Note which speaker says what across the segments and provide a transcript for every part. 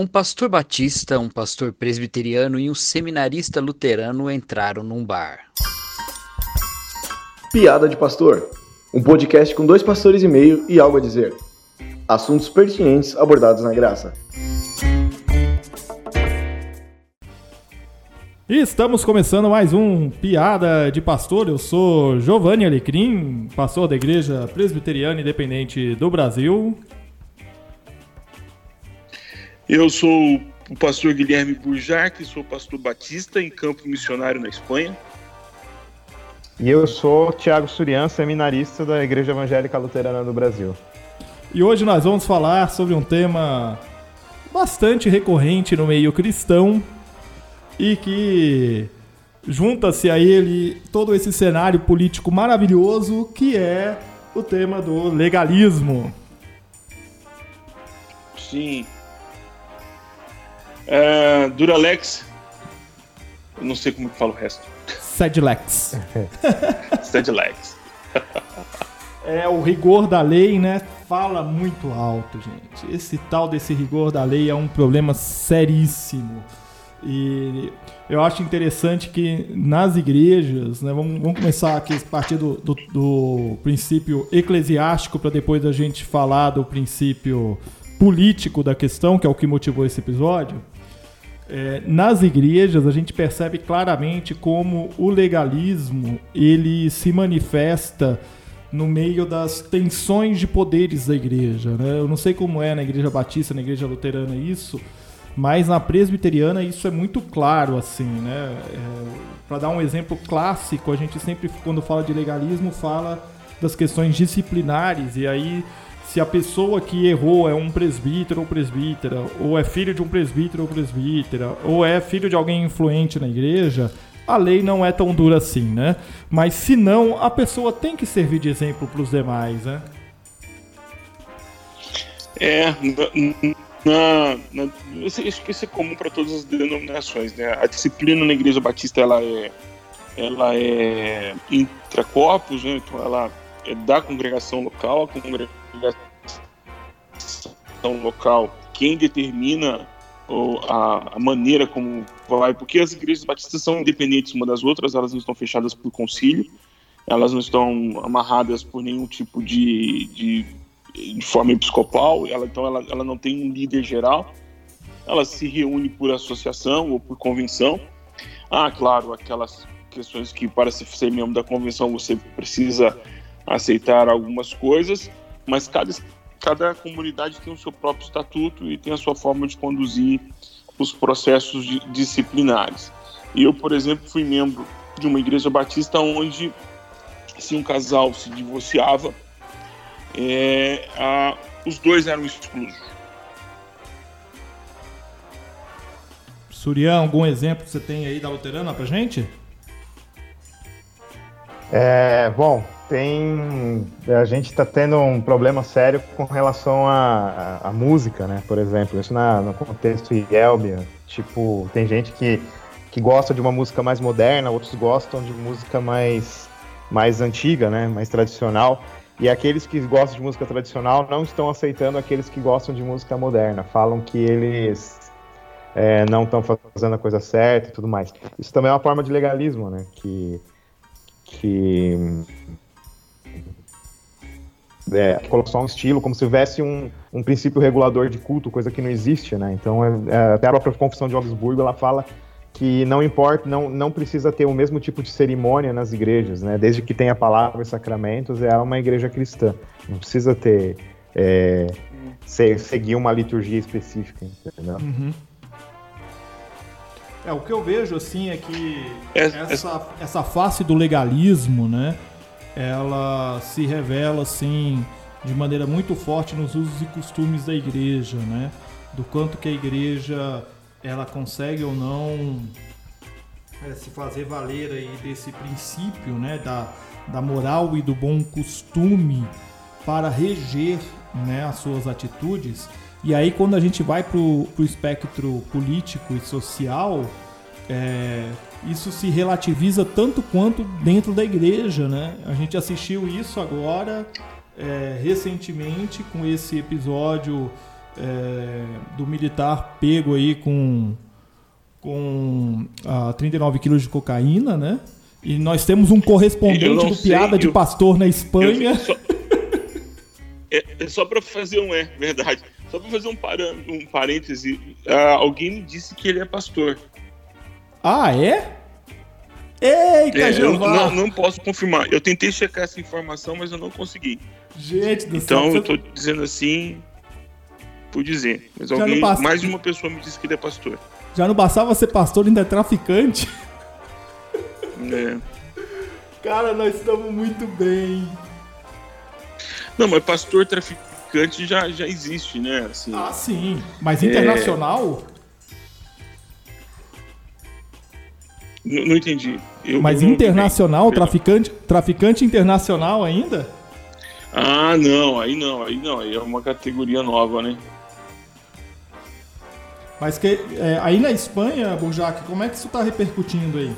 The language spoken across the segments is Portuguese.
Speaker 1: Um pastor batista, um pastor presbiteriano e um seminarista luterano entraram num bar.
Speaker 2: Piada de Pastor, um podcast com dois pastores e meio e algo a dizer. Assuntos pertinentes abordados na graça.
Speaker 3: E estamos começando mais um Piada de Pastor. Eu sou Giovanni Alecrim, pastor da Igreja Presbiteriana Independente do Brasil.
Speaker 4: Eu sou o pastor Guilherme Burjac, sou pastor batista em campo missionário na Espanha.
Speaker 5: E eu sou Tiago Surian, seminarista da Igreja Evangélica Luterana do Brasil.
Speaker 3: E hoje nós vamos falar sobre um tema bastante recorrente no meio cristão e que junta-se a ele todo esse cenário político maravilhoso que é o tema do legalismo.
Speaker 4: Sim, Uh, Duralex. Eu não sei como que fala o resto.
Speaker 3: Sedlex.
Speaker 4: Sedlex.
Speaker 3: é, o rigor da lei, né? Fala muito alto, gente. Esse tal desse rigor da lei é um problema seríssimo. E eu acho interessante que nas igrejas, né, vamos, vamos começar aqui a partir do, do, do princípio eclesiástico para depois a gente falar do princípio político da questão, que é o que motivou esse episódio. É, nas igrejas a gente percebe claramente como o legalismo ele se manifesta no meio das tensões de poderes da igreja. Né? Eu não sei como é na igreja batista, na igreja luterana isso, mas na presbiteriana isso é muito claro assim, né? É, Para dar um exemplo clássico, a gente sempre quando fala de legalismo fala das questões disciplinares e aí se a pessoa que errou é um presbítero ou presbítera, ou é filho de um presbítero ou presbítera, ou é filho de alguém influente na igreja, a lei não é tão dura assim, né? Mas se não, a pessoa tem que servir de exemplo para os demais, né?
Speaker 4: É, na, na, isso, isso é comum para todas as denominações, né? A disciplina na Igreja Batista ela é, ela é intracorpus, né? Então ela da congregação local, a congregação local quem determina a, a, maneira como vai, porque as igrejas batistas são independentes uma das outras, elas não estão fechadas por concílio, elas não estão amarradas por nenhum tipo de, de, de forma episcopal, ela, então ela, ela não tem um líder geral, ela se reúne por associação ou por convenção. Ah, claro, aquelas questões que para ser membro da convenção você precisa aceitar algumas coisas, mas cada, cada comunidade tem o seu próprio estatuto e tem a sua forma de conduzir os processos de, disciplinares. Eu, por exemplo, fui membro de uma igreja batista onde, se um casal se divorciava, é, a, os dois eram exclusos.
Speaker 3: Surian, algum exemplo que você tem aí da luterana pra gente?
Speaker 5: É, bom, tem. A gente está tendo um problema sério com relação à, à, música, né? Por exemplo, isso na, no contexto Yelbia. Tipo, tem gente que, que gosta de uma música mais moderna, outros gostam de música mais, mais antiga, né? Mais tradicional. E aqueles que gostam de música tradicional não estão aceitando aqueles que gostam de música moderna. Falam que eles é, não estão fazendo a coisa certa e tudo mais. Isso também é uma forma de legalismo, né? Que, que é, colocar só um estilo, como se houvesse um, um princípio regulador de culto, coisa que não existe, né? Então, é, é, até a própria Confissão de Augsburgo, ela fala que não importa, não, não precisa ter o mesmo tipo de cerimônia nas igrejas, né? Desde que tenha palavras e sacramentos, é uma igreja cristã. Não precisa ter é, seguir uma liturgia específica, entendeu? Uhum.
Speaker 3: É, o que eu vejo, assim, é que é, é essa, essa face do legalismo, né? Ela se revela assim de maneira muito forte nos usos e costumes da igreja, né? Do quanto que a igreja ela consegue ou não é, se fazer valer aí desse princípio, né, da, da moral e do bom costume para reger, né, as suas atitudes. E aí quando a gente vai para o espectro político e social, é, isso se relativiza tanto quanto dentro da igreja, né? A gente assistiu isso agora, é, recentemente, com esse episódio é, do militar pego aí com, com ah, 39 quilos de cocaína, né? E nós temos um correspondente do sei, Piada eu, de Pastor na Espanha.
Speaker 4: Só, é, é, só para fazer um é, verdade. Só para fazer um, parã, um parêntese, uh, alguém me disse que ele é pastor.
Speaker 3: Ah, é? Eita, é,
Speaker 4: Jeová! Eu não, não, posso confirmar. Eu tentei checar essa informação, mas eu não consegui.
Speaker 3: Gente do
Speaker 4: então,
Speaker 3: céu.
Speaker 4: eu tô dizendo assim por dizer. Mas alguém, mais de uma pessoa me disse que ele é pastor.
Speaker 3: Já não bastava ser pastor, ainda é traficante?
Speaker 4: É.
Speaker 3: Cara, nós estamos muito bem.
Speaker 4: Não, mas pastor traficante já, já existe, né?
Speaker 3: Assim, ah, sim. Mas internacional?
Speaker 4: Não, não entendi.
Speaker 3: Eu, Mas eu internacional, traficante, traficante internacional ainda?
Speaker 4: Ah, não, aí não, aí não, aí é uma categoria nova, né?
Speaker 3: Mas que, é, aí na Espanha, Burjac, como é que isso está repercutindo aí?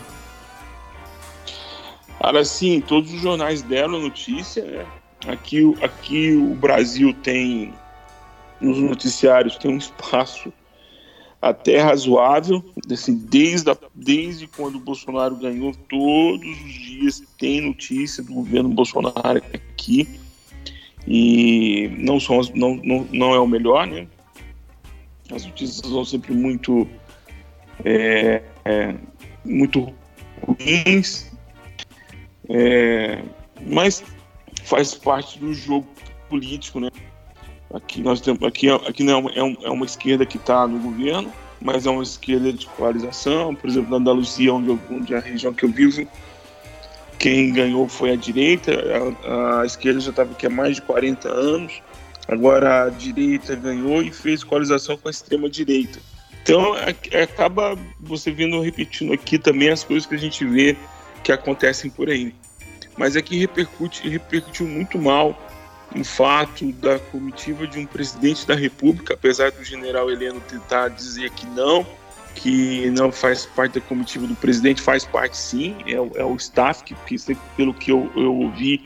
Speaker 4: Cara, sim, todos os jornais deram notícia, né? Aqui, aqui o Brasil tem, nos noticiários, tem um espaço até razoável, assim, desde, a, desde quando o Bolsonaro ganhou, todos os dias tem notícia do governo Bolsonaro aqui, e não, são, não, não, não é o melhor, né? As notícias são sempre muito, é, é, muito ruins, é, mas faz parte do jogo político, né? Aqui nós temos aqui, aqui não é, uma, é uma esquerda que está no governo, mas é uma esquerda de polarização. Por exemplo, na Andaluzia, onde, eu, onde é a região que eu vivo, quem ganhou foi a direita. A, a esquerda já estava aqui há mais de 40 anos. Agora a direita ganhou e fez coalização com a extrema direita. Então é, acaba você vendo repetindo aqui também as coisas que a gente vê que acontecem por aí. Mas é que repercute, repercutiu muito mal o fato da comitiva de um presidente da República, apesar do general Heleno tentar dizer que não, que não faz parte da comitiva do presidente, faz parte sim, é, é o staff, que pelo que eu, eu ouvi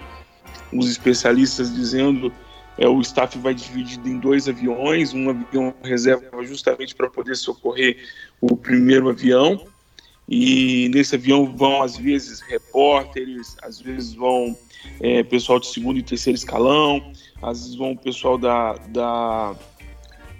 Speaker 4: os especialistas dizendo, é, o staff vai dividido em dois aviões, um avião reserva justamente para poder socorrer o primeiro avião, e nesse avião vão às vezes repórteres, às vezes vão é, pessoal de segundo e terceiro escalão, às vezes vão o pessoal da, da,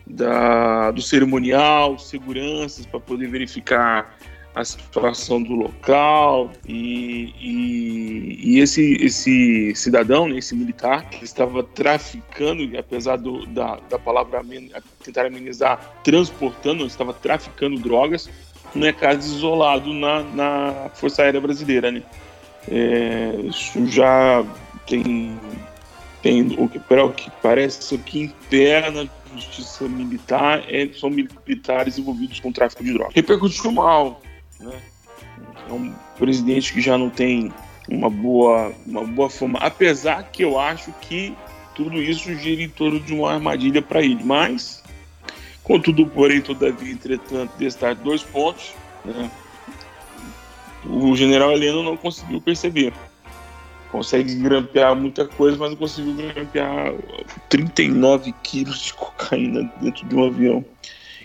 Speaker 4: da do cerimonial, seguranças para poder verificar a situação do local. E, e, e, esse, esse cidadão, né, esse militar, que estava traficando, apesar do, da, da palavra tentar amenizar, transportando, estava traficando drogas, não é caso isolado na, na Força Aérea Brasileira, né? É, isso já tem, tem o que, o que parece o que impera na justiça militar é, são militares envolvidos com tráfico de drogas. Repercutiu mal, né? É um presidente que já não tem uma boa, uma boa forma, apesar que eu acho que tudo isso gira em torno de uma armadilha para ele, mas Contudo, porém, todavia, entretanto, destaque dois pontos. Né? O general Heleno não conseguiu perceber. Consegue grampear muita coisa, mas não conseguiu grampear 39 quilos de cocaína dentro de um avião.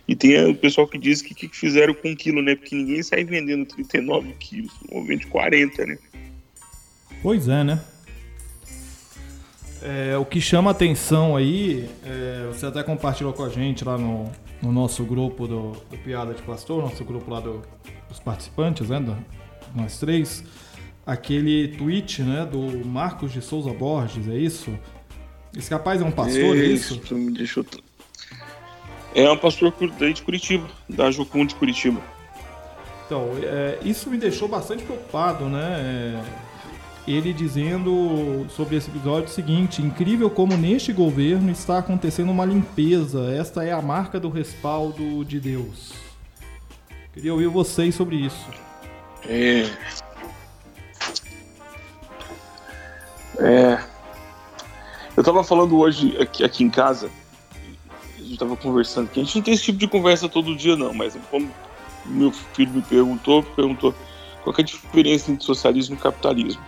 Speaker 4: E tem o pessoal que diz que que fizeram com um quilo, né? Porque ninguém sai vendendo 39 quilos, ou vende 40, né?
Speaker 3: Pois é, né? É, o que chama atenção aí, é, você até compartilhou com a gente lá no, no nosso grupo do, do, Piada de Pastor, nosso grupo lá do, dos participantes, né, do, nós três, aquele tweet né, do Marcos de Souza Borges, é isso? Esse rapaz é um pastor, é isso?
Speaker 4: isso? Me deixou... É um pastor de Curitiba, da Jocum de Curitiba.
Speaker 3: Então, é, isso me deixou bastante preocupado, né? Ele dizendo sobre esse episódio o seguinte: incrível como neste governo está acontecendo uma limpeza. Esta é a marca do respaldo de Deus. Queria ouvir vocês sobre isso.
Speaker 4: É. É. Eu tava falando hoje aqui, aqui em casa, a gente tava conversando, que a gente não tem esse tipo de conversa todo dia, não, mas como meu filho me perguntou, perguntou qual é a diferença entre socialismo e capitalismo.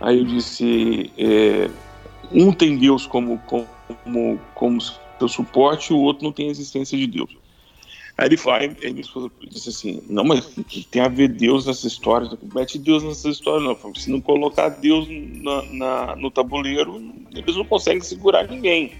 Speaker 4: Aí eu disse: é, um tem Deus como, como, como, seu suporte o outro não tem a existência de Deus. Aí ele fala, ele me disse assim, não, mas tem a ver Deus nessa história? Mete Deus nessa história, não. Se não colocar Deus na, na, no tabuleiro, eles não conseguem segurar ninguém.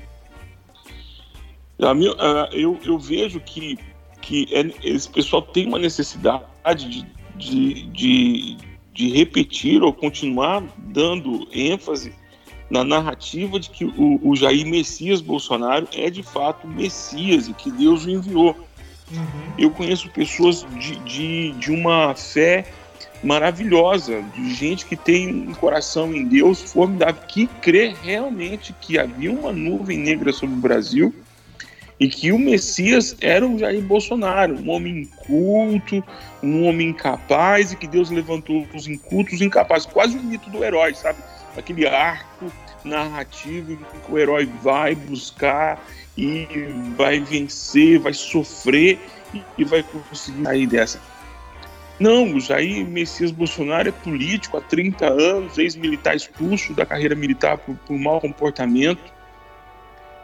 Speaker 4: Eu, eu vejo que, que é, esse pessoal tem uma necessidade de, de, de, de repetir ou continuar dando ênfase na narrativa de que o, o Jair Messias Bolsonaro é de fato Messias e que Deus o enviou. Uhum. Eu conheço pessoas de, de, de uma fé maravilhosa, de gente que tem um coração em Deus formidável, que crê realmente que havia uma nuvem negra sobre o Brasil e que o Messias era o Jair Bolsonaro, um homem inculto, um homem incapaz e que Deus levantou os incultos incapazes, quase o mito do herói, sabe? Aquele arco narrativo que o herói vai buscar e vai vencer, vai sofrer e vai conseguir sair dessa. Não, o Jair Messias Bolsonaro é político há 30 anos, ex-militar expulso da carreira militar por, por mau comportamento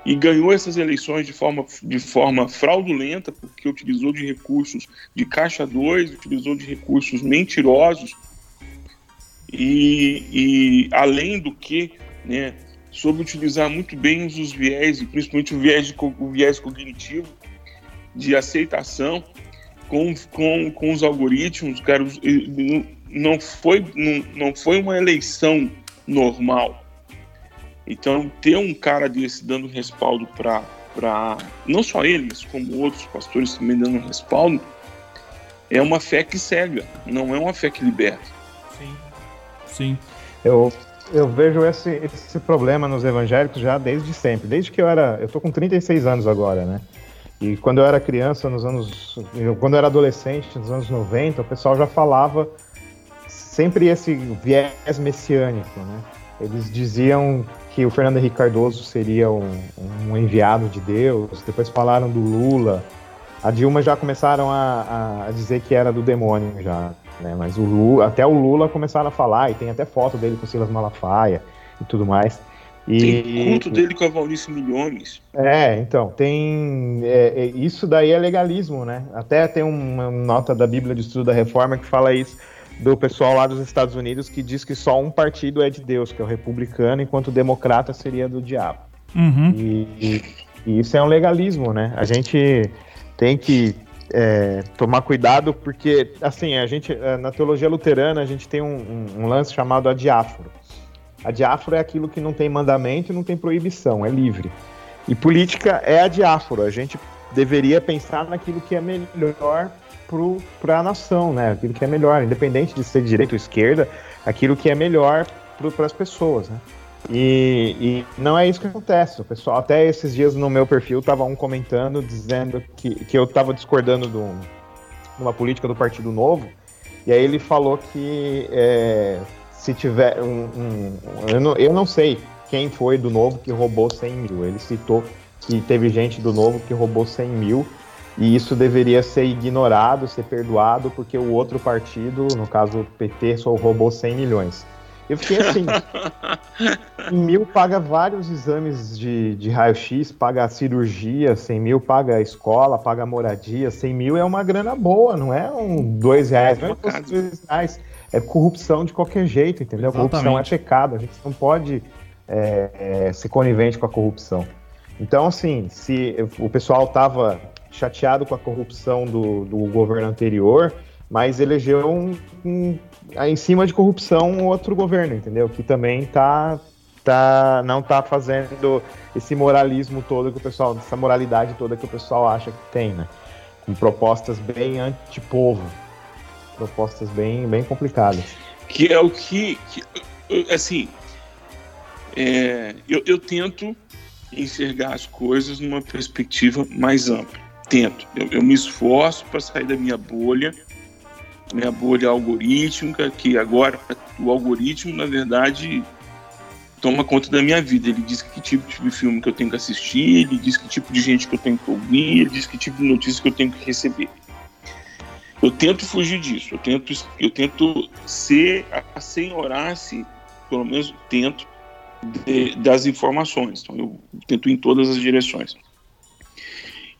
Speaker 4: e ganhou essas eleições de forma, de forma fraudulenta, porque utilizou de recursos de Caixa 2, utilizou de recursos mentirosos e, e além do que, né, soube utilizar muito bem os viés, principalmente o viés, de, o viés cognitivo, de aceitação com, com, com os algoritmos, cara, não foi, não, não foi uma eleição normal. Então, ter um cara desse dando respaldo para não só ele, mas como outros pastores também dando respaldo, é uma fé que cega, não é uma fé que liberta.
Speaker 3: Sim. Sim.
Speaker 5: Eu, eu vejo esse, esse problema nos evangélicos já desde sempre. Desde que eu era. Eu tô com 36 anos agora, né? E quando eu era criança, nos anos. Quando eu era adolescente, nos anos 90, o pessoal já falava sempre esse viés messiânico, né? Eles diziam que o Fernando Henrique Cardoso seria um, um enviado de Deus, depois falaram do Lula. A Dilma já começaram a, a dizer que era do demônio já. Né? Mas o Lula, até o Lula começaram a falar, e tem até foto dele com o Silas Malafaia e tudo mais.
Speaker 4: E, tem culto dele com a Valnice Milhões.
Speaker 5: É, então, tem. É, é, isso daí é legalismo, né? Até tem uma nota da Bíblia de Estudo da Reforma que fala isso do pessoal lá dos Estados Unidos que diz que só um partido é de Deus, que é o republicano, enquanto o democrata seria do diabo.
Speaker 3: Uhum.
Speaker 5: E, e, isso é um legalismo, né? A gente tem que é, tomar cuidado, porque, assim, a gente, é, na teologia luterana, a gente tem um, um, um lance chamado a diáforo. A diáforo é aquilo que não tem mandamento e não tem proibição, é livre. E política é a diáforo. A gente deveria pensar naquilo que é melhor para a nação, né? Aquilo que é melhor, independente de ser direita ou esquerda, aquilo que é melhor para as pessoas, né? E, e, não é isso que acontece. O pessoal, até esses dias no meu perfil, tava um comentando dizendo que, que eu tava discordando de uma política do Partido Novo. E aí ele falou que é, se tiver um. um eu, não, eu não sei quem foi do Novo que roubou 100 mil. Ele citou que teve gente do Novo que roubou 100 mil. E isso deveria ser ignorado, ser perdoado, porque o outro partido, no caso o PT, só roubou 100 milhões. Eu fiquei assim. em mil paga vários exames de, de raio-x, paga a cirurgia, 100 mil paga a escola, paga a moradia, 100 mil é uma grana boa, não é um dois reais, não é dois reais. É corrupção de qualquer jeito, entendeu? Exatamente. Corrupção é pecado, a gente não pode é, é, ser conivente com a corrupção. Então, assim, se o pessoal estava chateado com a corrupção do, do governo anterior, mas elegeu um, um, em cima de corrupção outro governo, entendeu? Que também tá, tá, não tá fazendo esse moralismo todo que o pessoal, essa moralidade toda que o pessoal acha que tem, né? Com propostas bem anti-povo, propostas bem, bem complicadas.
Speaker 4: Que é o que, que assim, é, eu, eu tento enxergar as coisas numa perspectiva mais ampla. Tento. Eu, eu me esforço para sair da minha bolha minha bolha algorítmica, que agora o algoritmo, na verdade, toma conta da minha vida. Ele diz que tipo de filme que eu tenho que assistir, ele diz que tipo de gente que eu tenho que ouvir, ele diz que tipo de notícia que eu tenho que receber. Eu tento fugir disso, eu tento, eu tento ser, assenhorar-se, pelo menos tento, de, das informações. Então eu tento ir em todas as direções.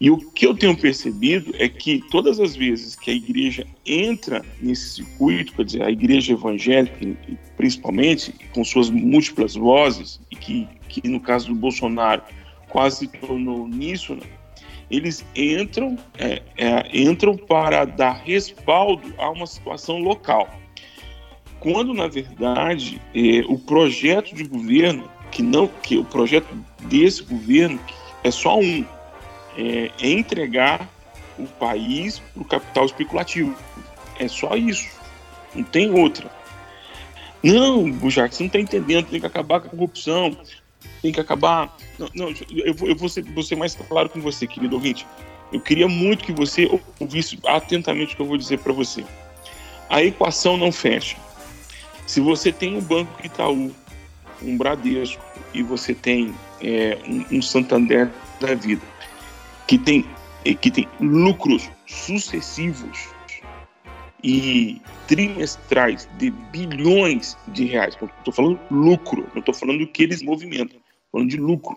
Speaker 4: E o que eu tenho percebido é que todas as vezes que a igreja entra nesse circuito, quer dizer, a igreja evangélica, principalmente, com suas múltiplas vozes, e que, que no caso do Bolsonaro quase se tornou nisso, né? eles entram, é, é, entram para dar respaldo a uma situação local. Quando, na verdade, é, o projeto de governo, que não, que o projeto desse governo é só um, é, entregar o país para o capital especulativo. É só isso. Não tem outra. Não, Bujac, você não está entendendo. Tem que acabar com a corrupção. Tem que acabar. Não, não eu, vou, eu vou, ser, vou ser mais claro com você, querido ouvinte. Eu queria muito que você ouvisse atentamente o que eu vou dizer para você. A equação não fecha. Se você tem um Banco Itaú, um Bradesco e você tem é, um, um Santander da vida, que tem, que tem lucros sucessivos e trimestrais de bilhões de reais. Estou falando lucro, não estou falando do que eles movimentam, falando de lucro.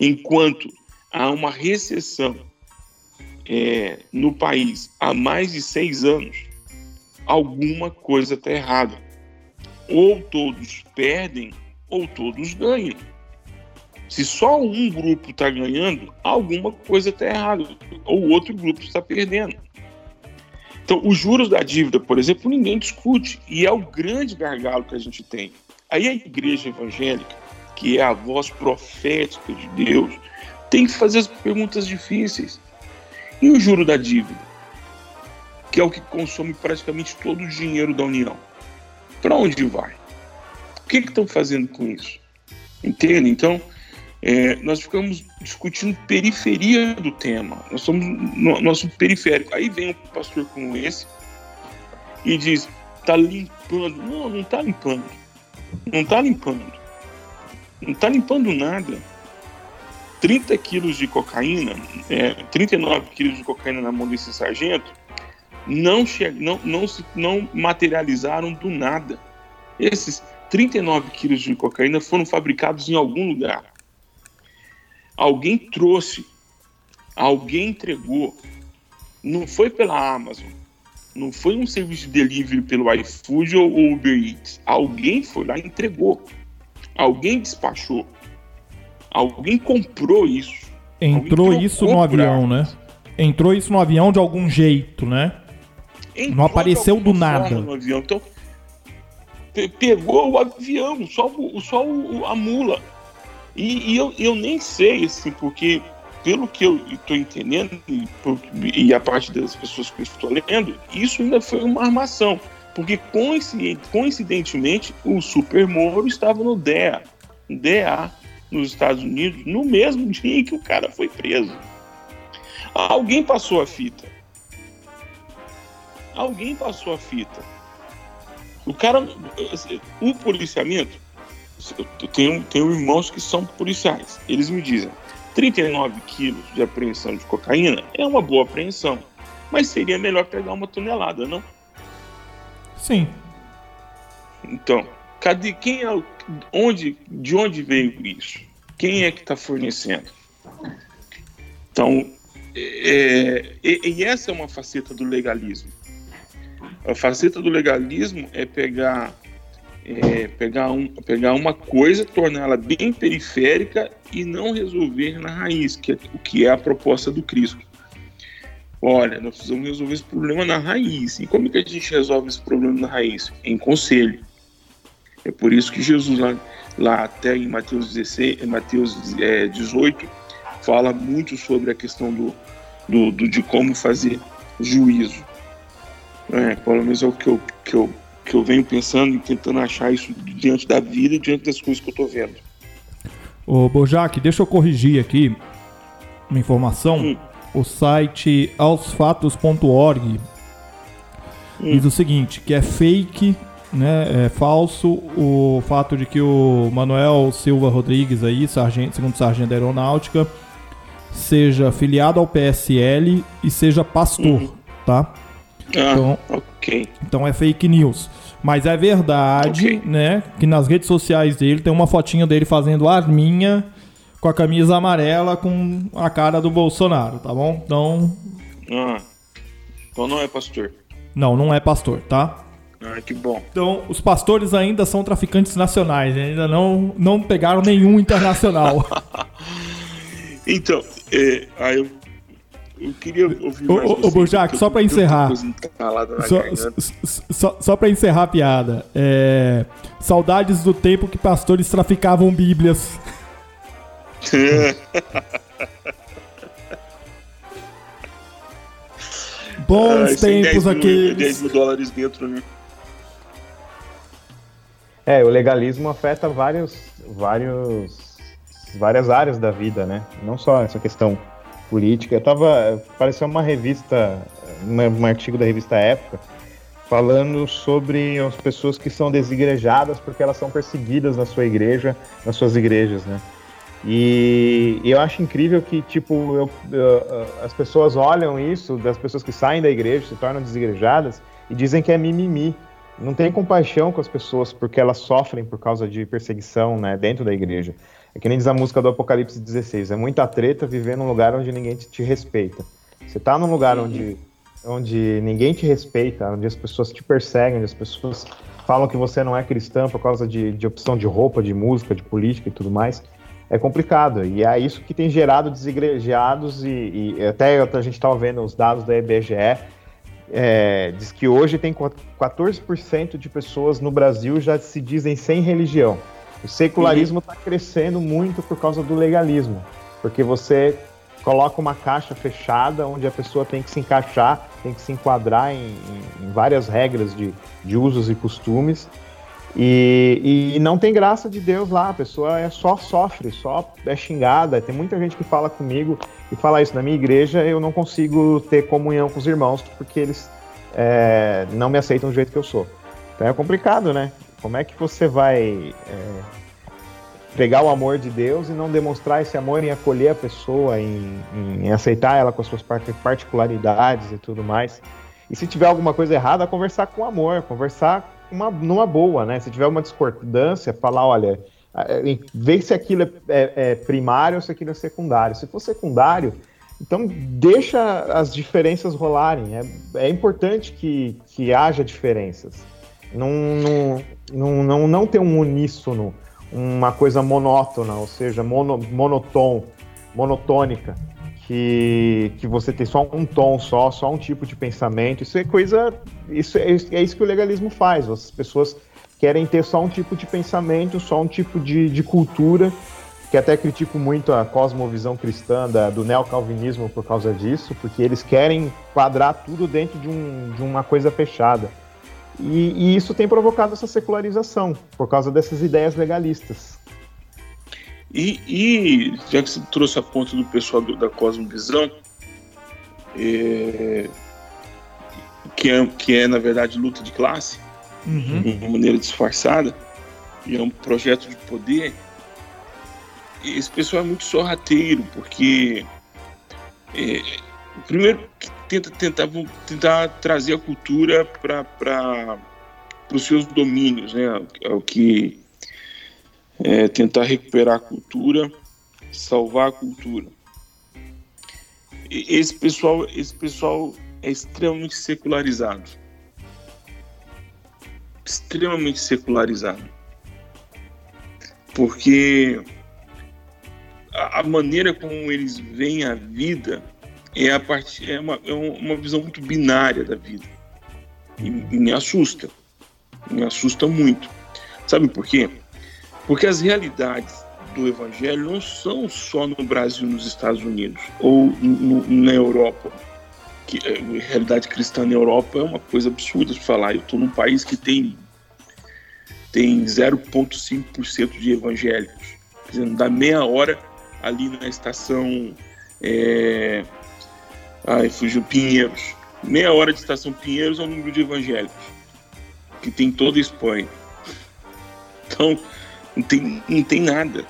Speaker 4: Enquanto há uma recessão é, no país há mais de seis anos, alguma coisa está errada. Ou todos perdem, ou todos ganham. Se só um grupo está ganhando, alguma coisa está errada, ou outro grupo está perdendo. Então, os juros da dívida, por exemplo, ninguém discute, e é o grande gargalo que a gente tem. Aí a igreja evangélica, que é a voz profética de Deus, tem que fazer as perguntas difíceis. E o juro da dívida? Que é o que consome praticamente todo o dinheiro da União. Para onde vai? O que estão fazendo com isso? Entende? Então, é, nós ficamos discutindo periferia do tema. Nós somos no, nosso periférico. Aí vem um pastor como esse e diz: tá limpando. Não, não tá limpando. Não tá limpando. Não tá limpando nada. 30 quilos de cocaína, é, 39 quilos de cocaína na mão desse sargento, não, não, não, se, não materializaram do nada. Esses 39 quilos de cocaína foram fabricados em algum lugar Alguém trouxe, alguém entregou. Não foi pela Amazon, não foi um serviço de delivery pelo iFood ou Uber Eats. Alguém foi lá e entregou. Alguém despachou. Alguém comprou isso.
Speaker 3: Entrou isso no avião, né? Entrou isso no avião de algum jeito, né? Entrou não apareceu do nada.
Speaker 4: Então, pegou o avião, só, só a mula. E, e eu, eu nem sei, assim, porque pelo que eu estou entendendo e, e, a parte das pessoas que eu estou lendo, isso ainda foi uma armação. Porque coincidentemente o Super Moro estava no DEA, DEA nos Estados Unidos, no mesmo dia em que o cara foi preso. Alguém passou a fita. Alguém passou a fita. O cara, o policiamento eu tenho, tenho irmãos que são policiais. Eles me dizem: 39 quilos de apreensão de cocaína é uma boa apreensão, mas seria melhor pegar uma tonelada, não?
Speaker 3: Sim.
Speaker 4: Então, cadê quem é onde de onde veio isso? Quem é que está fornecendo? Então, é, e, e essa é uma faceta do legalismo. A faceta do legalismo é pegar é, pegar, um, pegar uma coisa, torná-la bem periférica e não resolver na raiz, que é o que é a proposta do Cristo. Olha, nós precisamos resolver esse problema na raiz. E como é que a gente resolve esse problema na raiz? Em conselho. É por isso que Jesus, lá, lá até em Mateus, 16, Mateus é, 18, fala muito sobre a questão do, do, do de como fazer juízo. É, pelo menos é o que eu, que eu que eu venho pensando e tentando achar isso diante da vida e diante das coisas que eu tô vendo.
Speaker 3: Ô, Bojac, deixa eu corrigir aqui uma informação. Hum. O site aosfatos.org hum. diz o seguinte, que é fake, né, é falso o fato de que o Manuel Silva Rodrigues aí, sargento, segundo sargento da aeronáutica, seja filiado ao PSL e seja pastor, uhum. tá?
Speaker 4: Ah, então, ok.
Speaker 3: Então é fake news. Mas é verdade, okay. né, que nas redes sociais dele tem uma fotinha dele fazendo arminha com a camisa amarela com a cara do Bolsonaro, tá bom? Então.
Speaker 4: Ah, então não é pastor.
Speaker 3: Não, não é pastor, tá?
Speaker 4: Ah, que bom.
Speaker 3: Então, os pastores ainda são traficantes nacionais, ainda não, não pegaram nenhum internacional.
Speaker 4: então, é, aí eu, eu queria ouvir mais
Speaker 3: Ô, ô Burjac, só pra encerrar. Só, só, só pra encerrar a piada. É, saudades do tempo que pastores traficavam bíblias. Bons ah, tempos aqui.
Speaker 4: 10 mil dólares dentro, né?
Speaker 5: É, o legalismo afeta vários, vários, várias áreas da vida, né? Não só essa questão política. Eu tava. Apareceu uma revista, um artigo da revista Época, falando sobre as pessoas que são desigrejadas porque elas são perseguidas na sua igreja, nas suas igrejas, né? E, eu acho incrível que, tipo, eu, eu, as pessoas olham isso, das pessoas que saem da igreja, se tornam desigrejadas, e dizem que é mimimi não tem compaixão com as pessoas porque elas sofrem por causa de perseguição né, dentro da igreja. É que nem diz a música do Apocalipse 16, é muita treta viver num lugar onde ninguém te, te respeita. Você está num lugar onde, onde ninguém te respeita, onde as pessoas te perseguem, onde as pessoas falam que você não é cristã por causa de, de opção de roupa, de música, de política e tudo mais, é complicado. E é isso que tem gerado desigrejados e, e até a gente estava vendo os dados da IBGE, é, diz que hoje tem 14% de pessoas no Brasil já se dizem sem religião. O secularismo está uhum. crescendo muito por causa do legalismo, porque você coloca uma caixa fechada onde a pessoa tem que se encaixar, tem que se enquadrar em, em, em várias regras de, de usos e costumes. E, e, não tem graça de Deus lá, a pessoa é só sofre, só é xingada. Tem muita gente que fala comigo e fala isso na minha igreja, eu não consigo ter comunhão com os irmãos porque eles é, não me aceitam do jeito que eu sou. Então é complicado, né? Como é que você vai é, pregar o amor de Deus e não demonstrar esse amor em acolher a pessoa, em, em aceitar ela com as suas particularidades e tudo mais? E se tiver alguma coisa errada, conversar com amor, conversar uma, numa boa, né? Se tiver uma discordância, falar, olha, é, ver se aquilo é, é, é, primário ou se aquilo é secundário. Se for secundário, então deixa as diferenças rolarem. É, é importante que, que haja diferenças. Não, não, não, não, ter um uníssono, uma coisa monótona, ou seja, mono, monotônica que, que você tem só um tom só, só um tipo de pensamento. Isso é coisa. Isso é, é isso que o legalismo faz. As pessoas querem ter só um tipo de pensamento, só um tipo de, de cultura, que até critico muito a cosmovisão cristã da, do neocalvinismo por causa disso, porque eles querem quadrar tudo dentro de, um, de uma coisa fechada. E, e isso tem provocado essa secularização, por causa dessas ideias legalistas.
Speaker 4: E, e, já que você trouxe a ponta do pessoal do, da Cosmovisão, é, que, é, que é, na verdade, luta de classe, uhum. de uma maneira disfarçada, e é um projeto de poder, esse pessoal é muito sorrateiro, porque, é, primeiro, tenta, tentar, tentar trazer a cultura para os seus domínios, né? É o que é, tentar recuperar a cultura, salvar a cultura. E esse pessoal, esse pessoal é extremamente secularizado, extremamente secularizado, porque a maneira como eles veem a vida é a parte é uma, é uma visão muito binária da vida e, e me assusta, me assusta muito. Sabe por quê? Porque as realidades do Evangelho não são só no Brasil, nos Estados Unidos ou no, na Europa. Que, a é, realidade cristã na Europa é uma coisa absurda de falar. Eu estou num país que tem, tem 0,5% de evangélicos. Quer dizer, não dá meia hora ali na estação. É... Ai, fugiu Pinheiros. Meia hora de estação Pinheiros é o número de evangélicos que tem toda a Espanha. Então, não tem, não tem nada.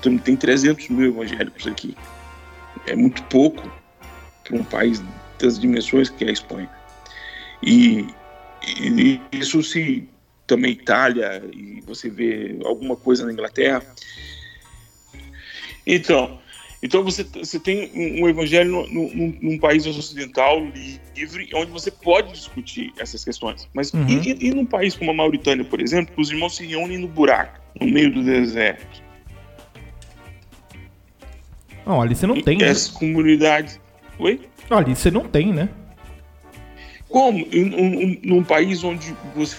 Speaker 4: Tem, tem 300 mil evangélicos aqui. É muito pouco para um país das dimensões que é a Espanha. E, e isso se também Itália e você vê alguma coisa na Inglaterra. Então, então você, você tem um, evangelho no, no, num país ocidental livre, onde você pode discutir essas questões. Mas
Speaker 3: Uhum.
Speaker 4: e, e, num país como a Mauritânia, por exemplo, os irmãos se reúnem no buraco, no meio do deserto.
Speaker 3: Não, ali você não tem,
Speaker 4: e
Speaker 3: né?
Speaker 4: Essas comunidades. Oi?
Speaker 3: Ali você não tem, né?
Speaker 4: Como? Em- em- num país onde você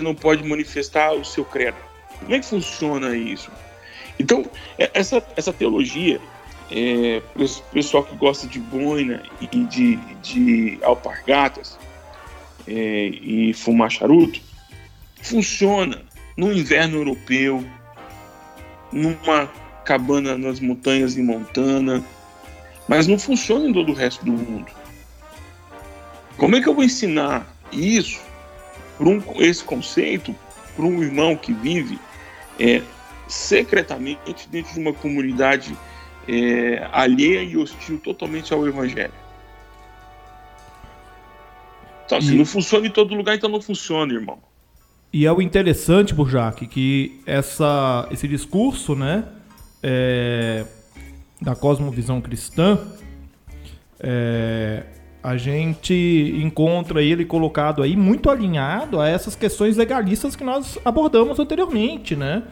Speaker 4: não pode manifestar o seu credo. Como é que funciona isso? Então, é- essa, essa teologia, é, pessoal que gosta de boina e de, de alpargatas é, e fumar charuto, funciona no inverno europeu, numa cabana nas montanhas em Montana, mas não funciona em todo o resto do mundo. Como é que eu vou ensinar isso, um, esse conceito, para um irmão que vive é, secretamente dentro de uma comunidade é, alheia e hostil totalmente ao Evangelho? Então, se
Speaker 3: E-
Speaker 4: não funciona em todo lugar, então não funciona, irmão.
Speaker 3: E é o interessante, Burjac, que essa, esse discurso, né, é, da cosmovisão cristã, é, a gente encontra ele colocado aí muito alinhado a essas questões legalistas que nós abordamos anteriormente, né?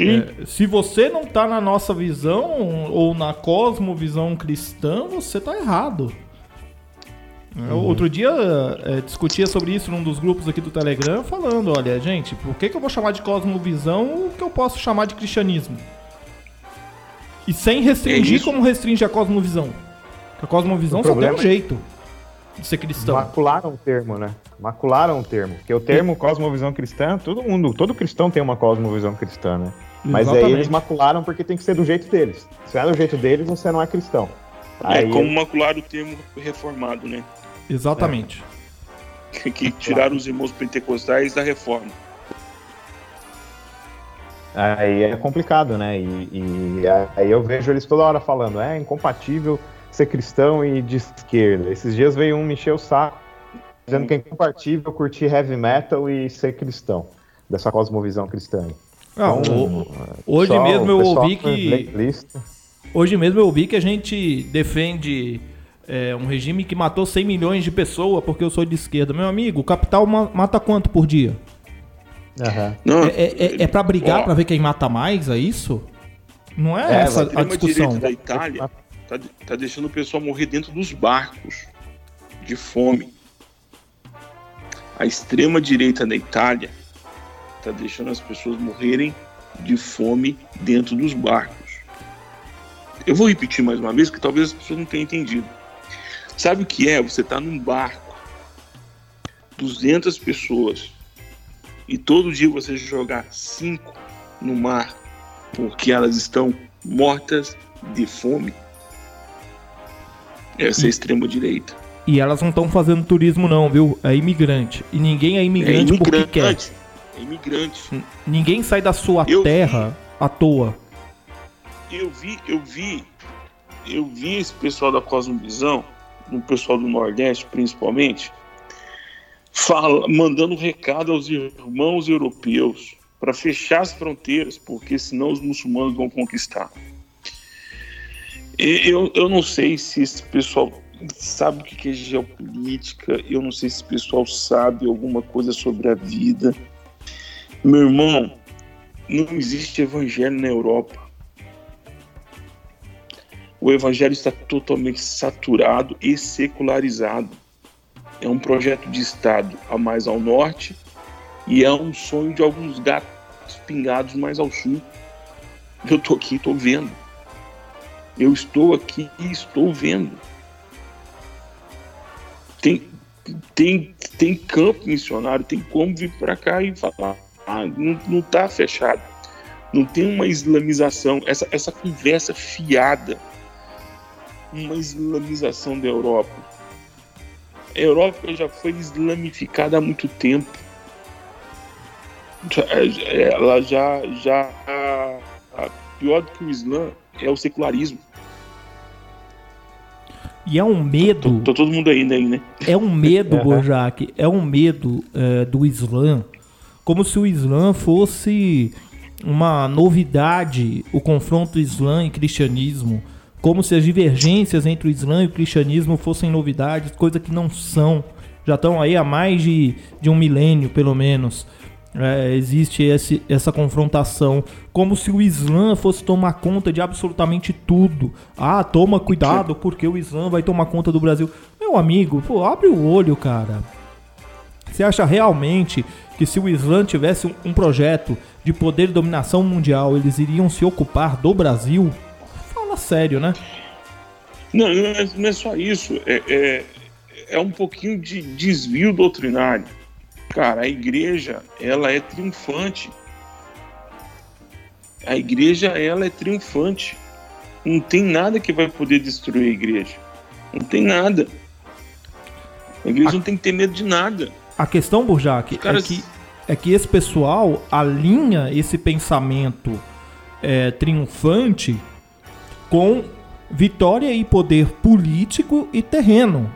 Speaker 3: É, se você não tá na nossa visão ou na cosmovisão cristã, você tá errado. É, Outro dia é, discutia sobre isso num dos grupos aqui do Telegram, falando, olha, gente, por que, que eu vou chamar de cosmovisão o que eu posso chamar de cristianismo? E sem restringir
Speaker 4: É
Speaker 3: como restringe a cosmovisão. A cosmovisão
Speaker 5: O
Speaker 3: só tem um
Speaker 5: é-
Speaker 3: jeito de ser cristão.
Speaker 5: Macularam o termo, né? Macularam o termo. Porque o termo cosmovisão cristã, todo mundo, todo cristão tem uma cosmovisão cristã, né? Mas aí
Speaker 3: Exatamente.
Speaker 5: eles macularam porque tem que ser do jeito deles. Se é do jeito deles, você não é cristão.
Speaker 4: É
Speaker 5: Aí
Speaker 4: como macular o termo reformado, né?
Speaker 3: Exatamente.
Speaker 4: Que tiraram os irmãos pentecostais da reforma.
Speaker 5: Aí é complicado, né? E, e aí eu vejo eles toda hora falando, é incompatível ser cristão e de esquerda. Esses dias veio um me encher o saco, dizendo que é incompatível curtir heavy metal e ser cristão, dessa cosmovisão cristã.
Speaker 3: Ah,
Speaker 5: Então,
Speaker 3: o- hoje
Speaker 5: pessoal-
Speaker 3: mesmo eu ouvi que. Hoje mesmo eu vi que a gente defende é, um regime que matou 100 milhões de pessoas porque eu sou de esquerda. Meu amigo, o capital ma- mata quanto por dia?
Speaker 5: Aham.
Speaker 4: Não,
Speaker 3: É, é, é, é pra brigar,
Speaker 4: Ó.
Speaker 3: pra ver quem mata mais? É isso? Não é,
Speaker 5: É,
Speaker 3: essa
Speaker 4: a
Speaker 3: discussão.
Speaker 4: da Itália tá, tá deixando o pessoal morrer dentro dos barcos de fome. A extrema direita da Itália tá deixando as pessoas morrerem de fome dentro dos barcos. Eu vou repetir mais uma vez, que talvez as pessoas não tenham entendido. Sabe o que é? Você tá num barco, 200 pessoas, e todo dia você jogar cinco no mar porque elas estão mortas de fome. Essa é a extrema direita.
Speaker 3: E elas não estão fazendo turismo não, viu? É imigrante. E ninguém é
Speaker 4: É
Speaker 3: imigrante, porque quer.
Speaker 4: imigrante. É imigrante.
Speaker 3: N- Ninguém sai da sua
Speaker 4: Eu vi.
Speaker 3: terra à toa.
Speaker 4: Eu vi, eu vi, eu vi esse pessoal da Cosmovisão, o pessoal do Nordeste principalmente, fala, mandando recado aos irmãos europeus para fechar as fronteiras, porque senão os muçulmanos vão conquistar. Eu, eu não sei se esse pessoal sabe o que é geopolítica, eu não sei se esse pessoal sabe alguma coisa sobre a vida. Meu irmão, não existe evangelho na Europa. O evangelho está totalmente saturado e secularizado. É um projeto de Estado a mais ao norte e é um sonho de alguns gatos pingados mais ao sul. Eu estou aqui, estou vendo. Eu estou aqui e estou vendo. Tem, tem, tem campo missionário, tem como vir para cá e falar. Ah, não, não tá fechado. Não tem uma islamização. Essa, essa conversa fiada. Uma islamização da Europa. A Europa já foi islamificada há muito tempo. Já- Ela já. já pior do que o Islã é o secularismo.
Speaker 3: E é um medo.
Speaker 4: Tá todo mundo ainda aí, né?
Speaker 3: É um medo,
Speaker 5: Uhum.
Speaker 3: Bojac, é um medo é, do Islã, como se o Islã fosse uma novidade o confronto Islã e cristianismo, como se as divergências entre o Islã e o cristianismo fossem novidades, coisa que não são. Já estão aí há mais de, de um milênio, pelo menos. É, existe esse, essa confrontação, como se o Islã fosse tomar conta de absolutamente tudo. Ah, toma cuidado porque o Islã vai tomar conta do Brasil. Meu amigo, pô, abre o olho, cara. Você acha realmente que se o Islã tivesse um, um projeto de poder e dominação mundial, eles iriam se ocupar do Brasil? Fala sério, né?
Speaker 4: Não, não é, não é só isso. É, é, é um pouquinho de desvio doutrinário. Cara, a igreja, ela é triunfante. A igreja, ela é triunfante. Não tem nada que vai poder destruir a igreja. Não tem nada. A igreja a... não tem que ter medo de nada.
Speaker 3: A questão, Burjac, é caras... é, que, é que esse pessoal alinha esse pensamento é, triunfante com vitória e poder político e terreno.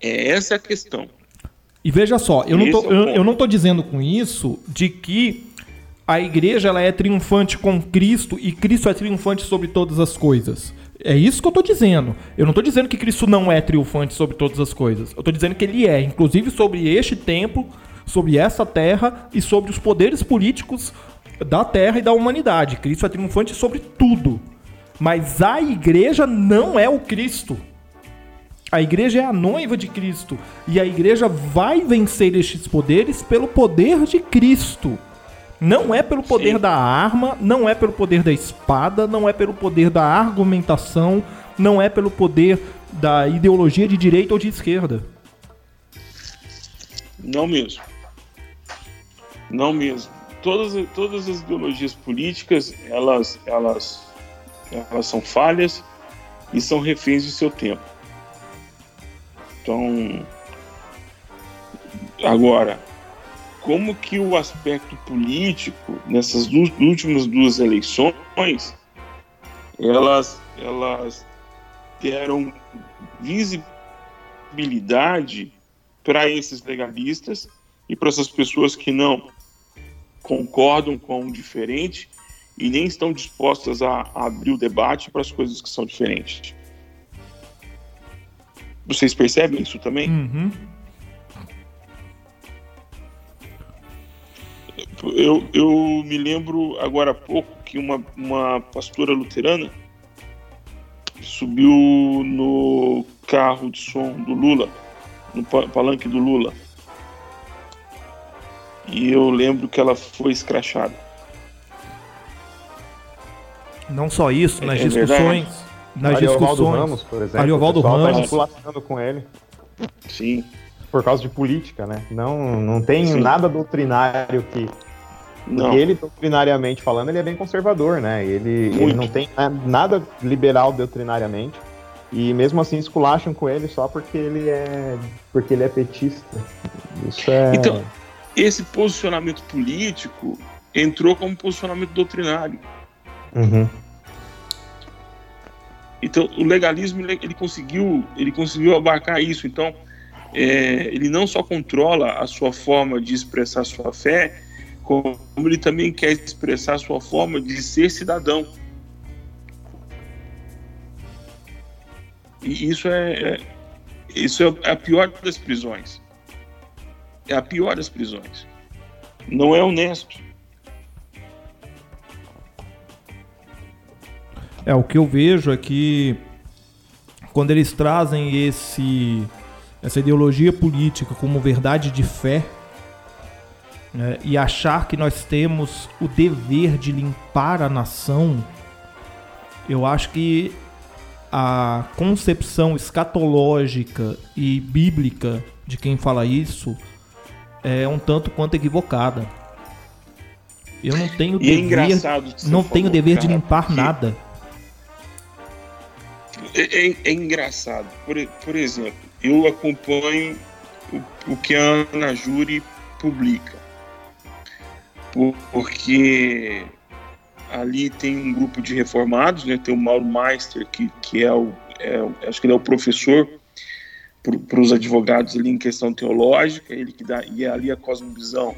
Speaker 4: É essa a questão.
Speaker 3: E veja só, eu não, tô, é eu, eu não tô dizendo com isso de que a igreja ela é triunfante com Cristo e Cristo é triunfante sobre todas as coisas. É isso que eu tô dizendo. Eu não tô dizendo que Cristo não é triunfante sobre todas as coisas. Eu tô dizendo que ele é, inclusive sobre este templo, sobre essa terra e sobre os poderes políticos da terra e da humanidade. Cristo é triunfante sobre tudo. Mas a igreja não é o Cristo. A igreja é a noiva de Cristo. E a igreja vai vencer estes poderes pelo poder de Cristo. Não é pelo poder Sim. da arma, não é pelo poder da espada, não é pelo poder da argumentação, não é pelo poder da ideologia de direita ou de esquerda.
Speaker 4: Não mesmo. Não mesmo. Todas, todas as ideologias políticas, elas, elas, elas são falhas e são reféns de seu tempo. Então, agora, como que o aspecto político nessas duas, últimas duas eleições elas elas deram visibilidade para esses legalistas e para essas pessoas que não concordam com o diferente e nem estão dispostas a, a abrir o debate para as coisas que são diferentes. Vocês percebem isso também?
Speaker 3: Uhum.
Speaker 4: Eu, eu me lembro agora há pouco que uma, uma pastora luterana subiu no carro de som do Lula, no palanque do Lula. E eu lembro que ela foi escrachada.
Speaker 3: Não só isso, nas é discussões. Nas
Speaker 5: Ariovaldo discussões. Ramos, por exemplo.
Speaker 3: Ariovaldo Ramos.
Speaker 5: Tá com ele.
Speaker 4: Sim.
Speaker 5: Por causa de política, né? Não, não tem Sim. nada doutrinário que
Speaker 4: não.
Speaker 5: ele, doutrinariamente falando, ele é bem conservador, né? Ele, ele não tem nada liberal doutrinariamente. E mesmo assim esculacham com ele só porque ele é porque ele é petista. Isso é.
Speaker 4: Então, esse posicionamento político entrou como posicionamento doutrinário.
Speaker 5: Uhum.
Speaker 4: Então, o legalismo ele conseguiu ele conseguiu abarcar isso. Então, é, ele não só controla a sua forma de expressar sua fé, como ele também quer expressar sua forma de ser cidadão. E isso é, é isso é a pior das prisões. É a pior das prisões. Não é honesto.
Speaker 3: É, o que eu vejo é que quando eles trazem esse essa ideologia política como verdade de fé, né, e achar que nós temos o dever de limpar a nação, eu acho que a concepção escatológica e bíblica de quem fala isso é um tanto quanto equivocada. Eu não tenho e é dever, é não tenho falou, dever cara, de limpar nada.
Speaker 4: É, é, é, engraçado. Por, por exemplo, eu acompanho o, o que a Ana Júri publica porque ali tem um grupo de reformados, né? Tem o Mauro Meister, que, que é o, é, acho que ele é o professor para os advogados ali em questão teológica, ele que dá, e é ali a cosmovisão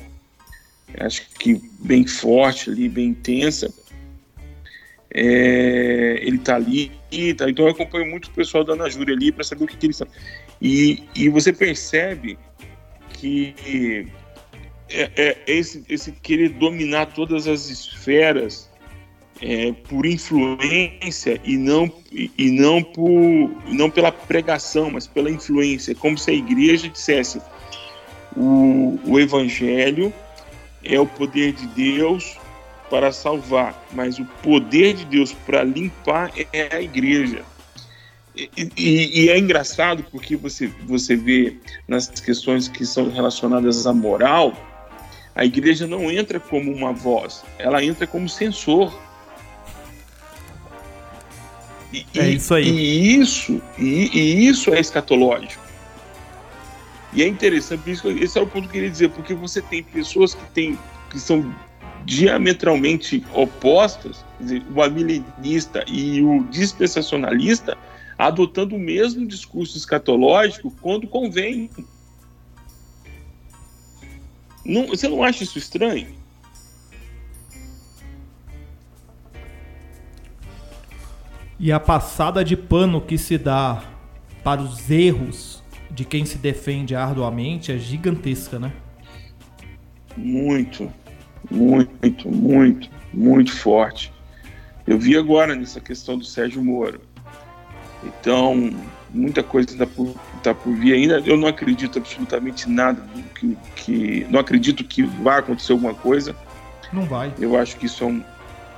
Speaker 4: acho que bem forte ali, bem intensa. É, ele tá ali, tá, então eu acompanho muito o pessoal da Ana Júlia ali para saber o que, que eles estão. E, e você percebe que é, é, esse, esse querer dominar todas as esferas é, por influência e não, e não, por, não pela pregação, mas pela influência. Como se a igreja dissesse: o, o evangelho é o poder de Deus para salvar, mas o poder de Deus para limpar é a igreja. E, e, e, é engraçado porque você, você vê nas questões que são relacionadas à moral, a igreja não entra como uma voz, ela entra como censor.
Speaker 3: E, é isso aí.
Speaker 4: E isso, e, isso é escatológico. E é interessante, esse é o ponto que eu queria dizer, porque você tem pessoas que, tem, que são diametralmente opostas, dizer, o amilenista e o dispensacionalista, adotando o mesmo discurso escatológico quando convém. Não, você não acha isso estranho?
Speaker 3: E a passada de pano que se dá para os erros de quem se defende arduamente é gigantesca, né?
Speaker 4: Muito, muito, muito, muito forte. Eu vi agora nessa questão do Sérgio Moro. Então, muita coisa está por, tá por vir ainda. Eu não acredito absolutamente nada do que, que. Não acredito que vai acontecer alguma coisa.
Speaker 3: Não vai.
Speaker 4: Eu acho que isso é um,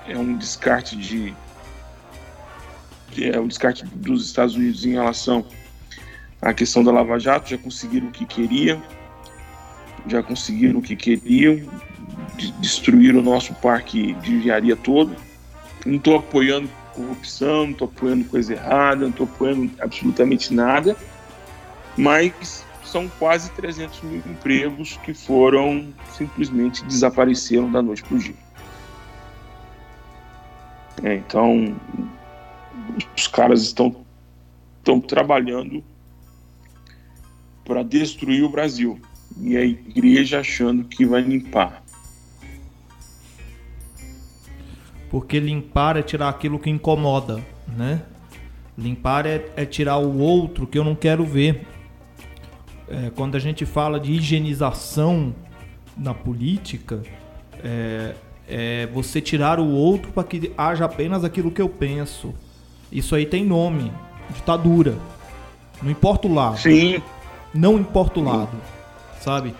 Speaker 4: é um descarte de. É um descarte dos Estados Unidos em relação à questão da Lava Jato. Já conseguiram o que queriam. Já conseguiram o que queriam. De destruir o nosso parque de engenharia todo. Não estou apoiando corrupção, não estou apoiando coisa errada, não estou apoiando absolutamente nada, mas são quase 300 mil empregos que foram simplesmente desapareceram da noite para o dia. É, então, os caras estão, estão trabalhando para destruir o Brasil e a igreja achando que vai limpar.
Speaker 3: Porque limpar é tirar aquilo que incomoda, né? Limpar é, é tirar o outro que eu não quero ver. É, quando a gente fala de higienização na política, é, é você tirar o outro para que haja apenas aquilo que eu penso. Isso aí tem nome, ditadura. Não importa o lado.
Speaker 4: Sim.
Speaker 3: Não importa o lado, sabe?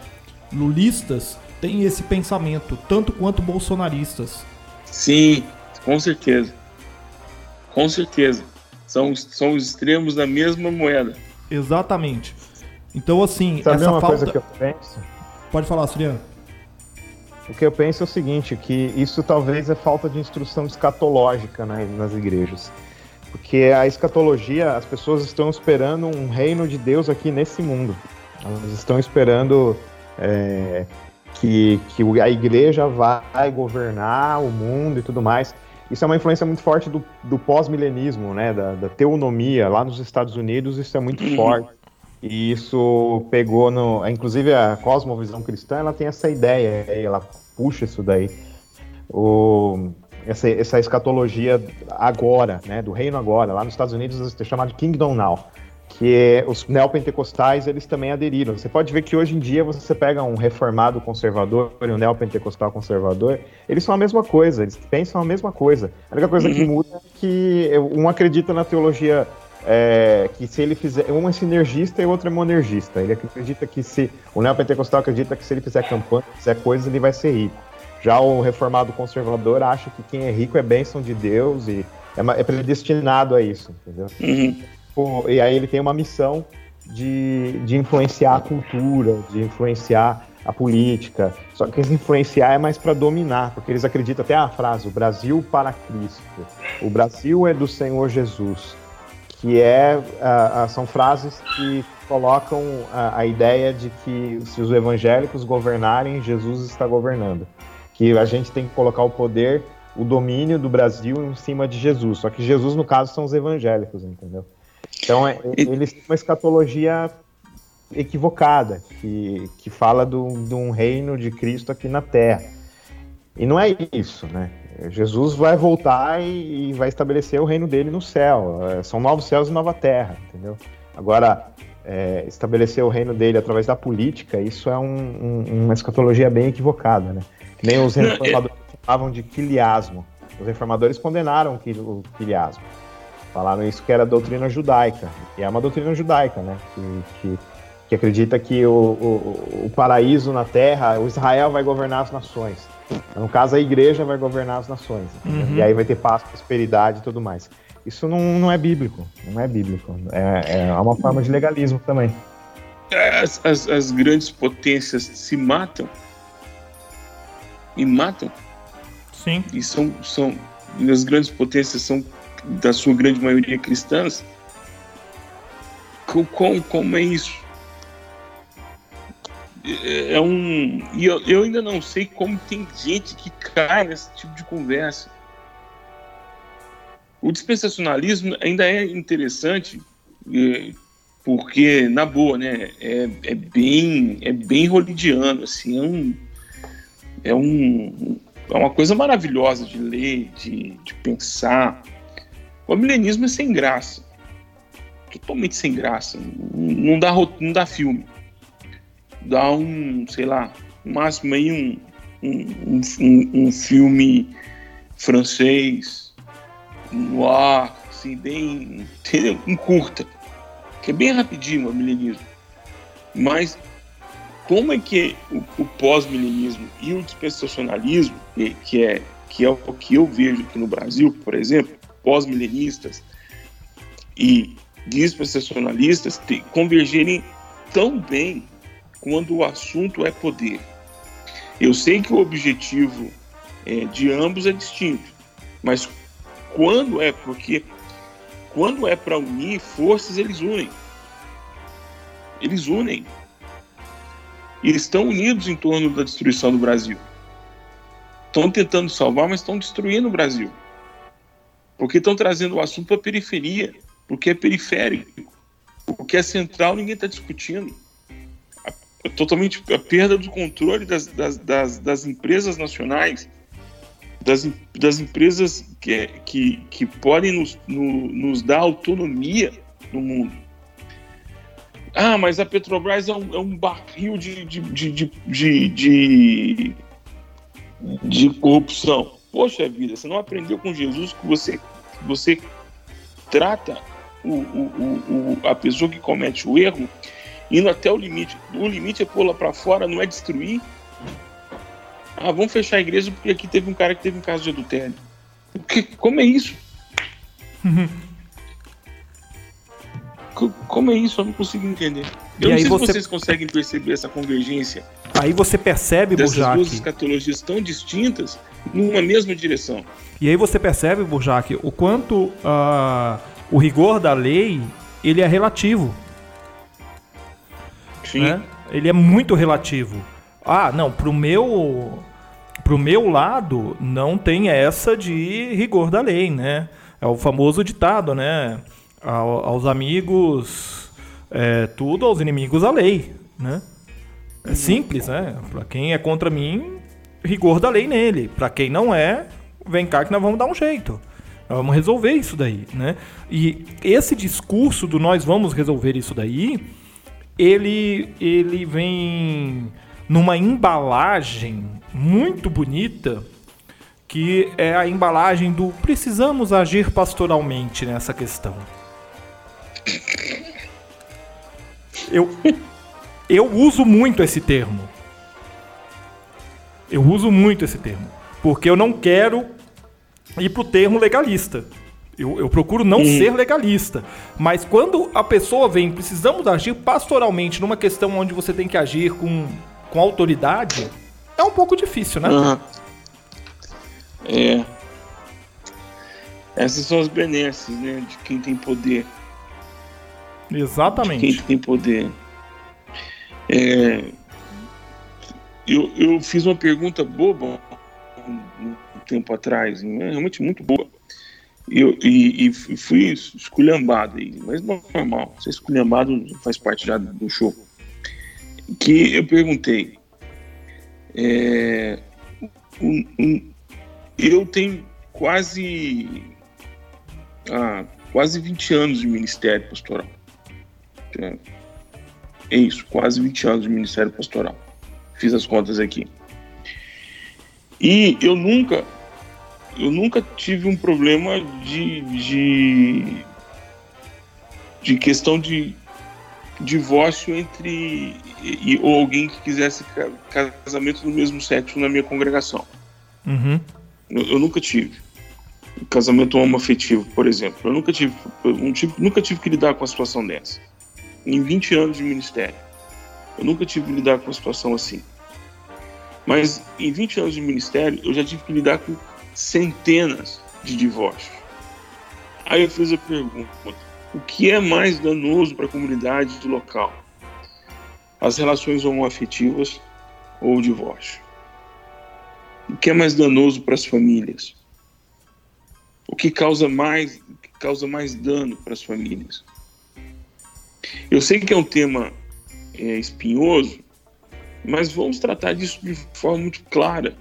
Speaker 3: Lulistas têm esse pensamento, tanto quanto bolsonaristas.
Speaker 4: Sim, com certeza. Com certeza. São, são os extremos da mesma moeda.
Speaker 3: Exatamente. Então, assim,
Speaker 5: Sabe
Speaker 3: essa
Speaker 5: uma
Speaker 3: falta...
Speaker 5: coisa que eu penso?
Speaker 3: Pode falar, Surian.
Speaker 5: O que eu penso é o seguinte, que isso talvez é falta de instrução escatológica né, nas igrejas. Porque a escatologia, as pessoas estão esperando um reino de Deus aqui nesse mundo. Elas estão esperando é, que, que a igreja vai governar o mundo e tudo mais. Isso é uma influência muito forte do, do pós-milenismo, né, da, da, teonomia. Lá nos Estados Unidos isso é muito uhum. forte. E isso pegou no... Inclusive a cosmovisão cristã, ela tem essa ideia, ela puxa isso daí. O, essa, essa escatologia agora, né, do reino agora. Lá nos Estados Unidos é chamado de Kingdom Now que os neopentecostais eles também aderiram. Você pode ver que hoje em dia você pega um reformado conservador e um neopentecostal conservador, eles são a mesma coisa, eles pensam a mesma coisa. A única coisa uhum. que muda é que um acredita na teologia é, que se ele fizer, um é sinergista e o outro é monergista. Ele acredita que se o neopentecostal acredita que se ele fizer campanha, fizer coisas, ele vai ser rico. Já o reformado conservador acha que quem é rico é bênção de Deus e é, é predestinado a isso, entendeu?
Speaker 4: Uhum
Speaker 5: e aí ele tem uma missão de, de influenciar a cultura, de influenciar a política. Só que influenciar é mais para dominar, porque eles acreditam até a frase: o Brasil para Cristo, o Brasil é do Senhor Jesus, que é uh, são frases que colocam a, a ideia de que se os evangélicos governarem, Jesus está governando, que a gente tem que colocar o poder, o domínio do Brasil em cima de Jesus. Só que Jesus no caso são os evangélicos, entendeu? Então, é, eles têm uma escatologia equivocada, que, que fala do, de um reino de Cristo aqui na Terra. E não é isso, né? Jesus vai voltar e, e vai estabelecer o reino dele no céu. É, são novos céus e nova terra, entendeu? Agora, é, estabelecer o reino dele através da política, isso é um, um, uma escatologia bem equivocada, né? Nem os é- reformadores falavam de quiliasmo. Os reformadores condenaram o quiliasmo. Falaram isso que era doutrina judaica. E é uma doutrina judaica, né? Que, que, que acredita que o, o, o paraíso na terra, o Israel vai governar as nações. No caso, a igreja vai governar as nações. Uhum. E aí vai ter paz, prosperidade e tudo mais. Isso não, não é bíblico. Não é bíblico. É, é uma forma de legalismo também.
Speaker 4: As, as, as grandes potências se matam. E matam.
Speaker 3: Sim.
Speaker 4: E são, são. As grandes potências são, da sua grande maioria, cristãs. Como, como é isso? é um. E eu, eu ainda não sei como tem gente que cai nesse tipo de conversa. O dispensacionalismo ainda é interessante, é, porque, na boa, né, é, é bem é bem rolidiano, assim, é um, é um é uma coisa maravilhosa de ler, de, de pensar. O milenismo é sem graça, totalmente sem graça, não dá, não dá filme dá um, sei lá, no máximo aí um, um, um, um filme francês, no ar, assim, bem, entendeu? Um curta, que é bem rapidinho o milenismo. Mas como é que o, o pós-milenismo e o dispensacionalismo, que é, que é o que eu vejo aqui no Brasil, por exemplo, pós-milenistas e dispensacionalistas convergerem tão bem quando o assunto é poder. Eu sei que o objetivo é, de ambos é distinto, mas quando é porque quando é para unir forças eles unem, eles unem e estão unidos em torno da destruição do Brasil. Estão tentando salvar, mas estão destruindo o Brasil. Porque estão trazendo o assunto para a periferia, porque é periférico. O que é central ninguém está discutindo totalmente a perda do controle das, das, das, das empresas nacionais, das, das empresas que, que, que podem nos, no, nos dar autonomia no mundo. Ah, mas a Petrobras é um, é um barril de, de, de, de, de, de corrupção. Poxa vida, você não aprendeu com Jesus que você, você trata o, o, o, a pessoa que comete o erro indo até o limite. O limite é pô-la para fora, não é destruir. Ah, vamos fechar a igreja porque aqui teve um cara que teve um caso de adultério. Que, como é isso? como é isso? Eu não consigo entender. Eu e não sei você... se vocês conseguem perceber essa convergência.
Speaker 3: Aí você percebe,
Speaker 4: Burjac... Duas escatologias tão distintas numa mesma direção.
Speaker 3: E aí você percebe, Burjac, o quanto uh, o rigor da lei ele é relativo. Sim. Né? Ele é muito relativo. Ah, não, pro meu pro meu lado não tem essa de rigor da lei, né? É o famoso ditado, né? aos amigos é, tudo, aos inimigos a lei, né? É uhum. simples, né? Para quem é contra mim, rigor da lei nele. Para quem não é, vem cá que nós vamos dar um jeito. Nós vamos resolver isso daí, né? E esse discurso do nós vamos resolver isso daí ele, ele vem numa embalagem muito bonita, que é a embalagem do precisamos agir pastoralmente nessa questão. Eu, eu uso muito esse termo. Eu uso muito esse termo. Porque eu não quero ir pro termo legalista. Eu, eu procuro não ser legalista. Mas quando a pessoa vem, precisamos agir pastoralmente numa questão onde você tem que agir com, com autoridade, é um pouco difícil, né? Uhum.
Speaker 4: É. Essas são as benesses, né? De quem tem poder.
Speaker 3: Exatamente.
Speaker 4: De quem tem poder. É, eu, eu fiz uma pergunta boba um, tempo atrás, né? realmente muito boa eu, e, e fui esculhambado mas normal, ser esculhambado faz parte já do show. que eu perguntei. É, um, um, eu tenho quase ah, quase 20 anos de ministério pastoral. É, é isso, quase 20 anos de ministério pastoral. Fiz as contas aqui. E eu nunca eu nunca tive um problema de, de, de questão de divórcio entre e, ou alguém que quisesse casamento do mesmo sexo na minha congregação.
Speaker 3: Uhum.
Speaker 4: Eu, eu, nunca tive casamento homoafetivo, por exemplo. Eu nunca tive, um tipo, nunca tive que lidar com uma situação dessa. Em 20 anos de ministério, eu nunca tive que lidar com uma situação assim. Mas em 20 anos de ministério, eu já tive que lidar com centenas de divórcios. Aí eu fiz a pergunta: o que é mais danoso para a comunidade do local? As relações homoafetivas ou o divórcio? O que é mais danoso para as famílias? O que causa mais, que causa mais dano para as famílias? Eu sei que é um tema é, espinhoso, mas vamos tratar disso de forma muito clara.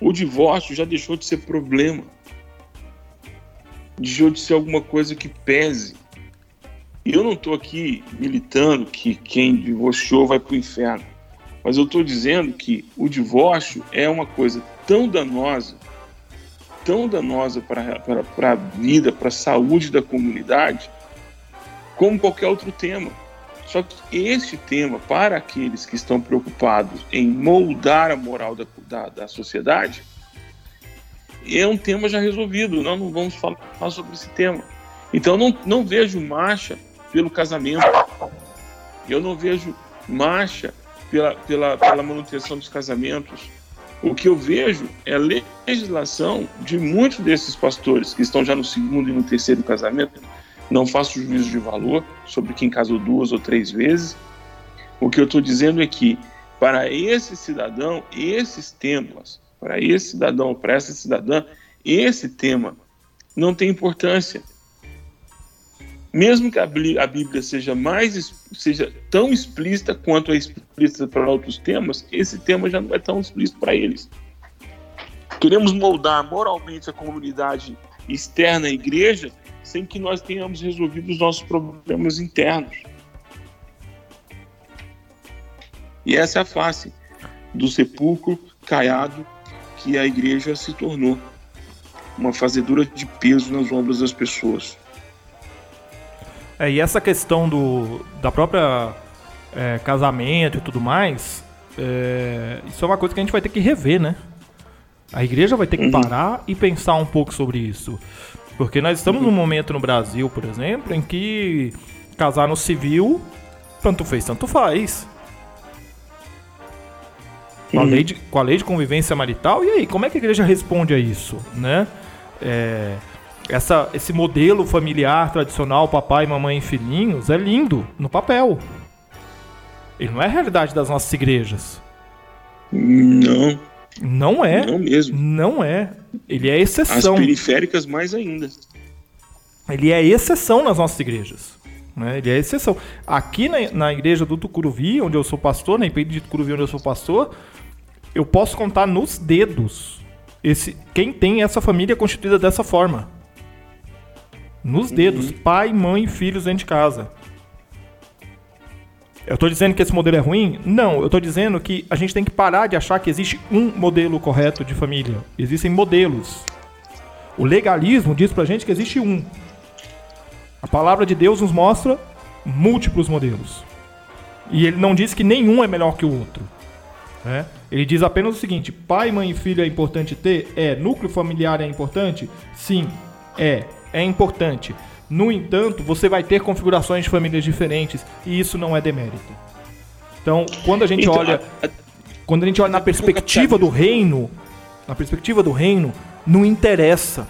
Speaker 4: O divórcio já deixou de ser problema. Deixou de ser alguma coisa que pese. Eu não estou aqui militando que quem divorciou vai para o inferno. Mas eu estou dizendo que o divórcio é uma coisa tão danosa, tão danosa para a vida, para a saúde da comunidade, como qualquer outro tema. Só que este tema, para aqueles que estão preocupados em moldar a moral da, da, da sociedade, é um tema já resolvido. Nós não vamos falar sobre esse tema. Então, não, não vejo marcha pelo casamento. Eu não vejo marcha pela, pela, pela manutenção dos casamentos. O que eu vejo é a legislação de muitos desses pastores que estão já no segundo e no terceiro casamento não faço juízo de valor sobre quem casou duas ou três vezes. O que eu estou dizendo é que, para esse cidadão, esses temas, para esse cidadão, para essa cidadã, esse tema não tem importância. Mesmo que a Bíblia seja mais seja tão explícita quanto é explícita para outros temas, esse tema já não é tão explícito para eles. Queremos moldar moralmente a comunidade externa à igreja sem que nós tenhamos resolvido os nossos problemas internos. E essa é a face do sepulcro caiado que a igreja se tornou uma fazedura de peso nas ombros das pessoas.
Speaker 3: É, e essa questão do, da própria é, casamento e tudo mais, é, isso é uma coisa que a gente vai ter que rever, né? A igreja vai ter que uhum. parar e pensar um pouco sobre isso. Porque nós estamos num momento no Brasil, por exemplo, em que casar no civil, tanto fez, tanto faz. Com a, lei de, com a lei de convivência marital, e aí, como é que a igreja responde a isso, né? É, essa, esse modelo familiar tradicional, papai, mamãe e filhinhos, é lindo no papel. Ele não é a realidade das nossas igrejas.
Speaker 4: Não.
Speaker 3: Não é.
Speaker 4: Não mesmo.
Speaker 3: Não é. Ele é exceção.
Speaker 4: As periféricas mais ainda.
Speaker 3: Ele é exceção nas nossas igrejas. Né? Ele é exceção. Aqui na, na igreja do Tucuruvi, onde eu sou pastor, na IPI de Tucuruvi, onde eu sou pastor, eu posso contar nos dedos esse, quem tem essa família constituída dessa forma. Nos dedos. Uhum. Pai, mãe, filhos dentro de casa. Eu estou dizendo que esse modelo é ruim? Não, eu estou dizendo que a gente tem que parar de achar que existe um modelo correto de família. Existem modelos. O legalismo diz pra gente que existe um. A palavra de Deus nos mostra múltiplos modelos. E ele não diz que nenhum é melhor que o outro. Né? Ele diz apenas o seguinte: pai, mãe e filho é importante ter? É. Núcleo familiar é importante? Sim, é. É importante. No entanto, você vai ter configurações de famílias diferentes e isso não é demérito. Então, quando a gente então, olha, a, a, quando a gente olha na perspectiva do reino, na perspectiva do reino, não interessa.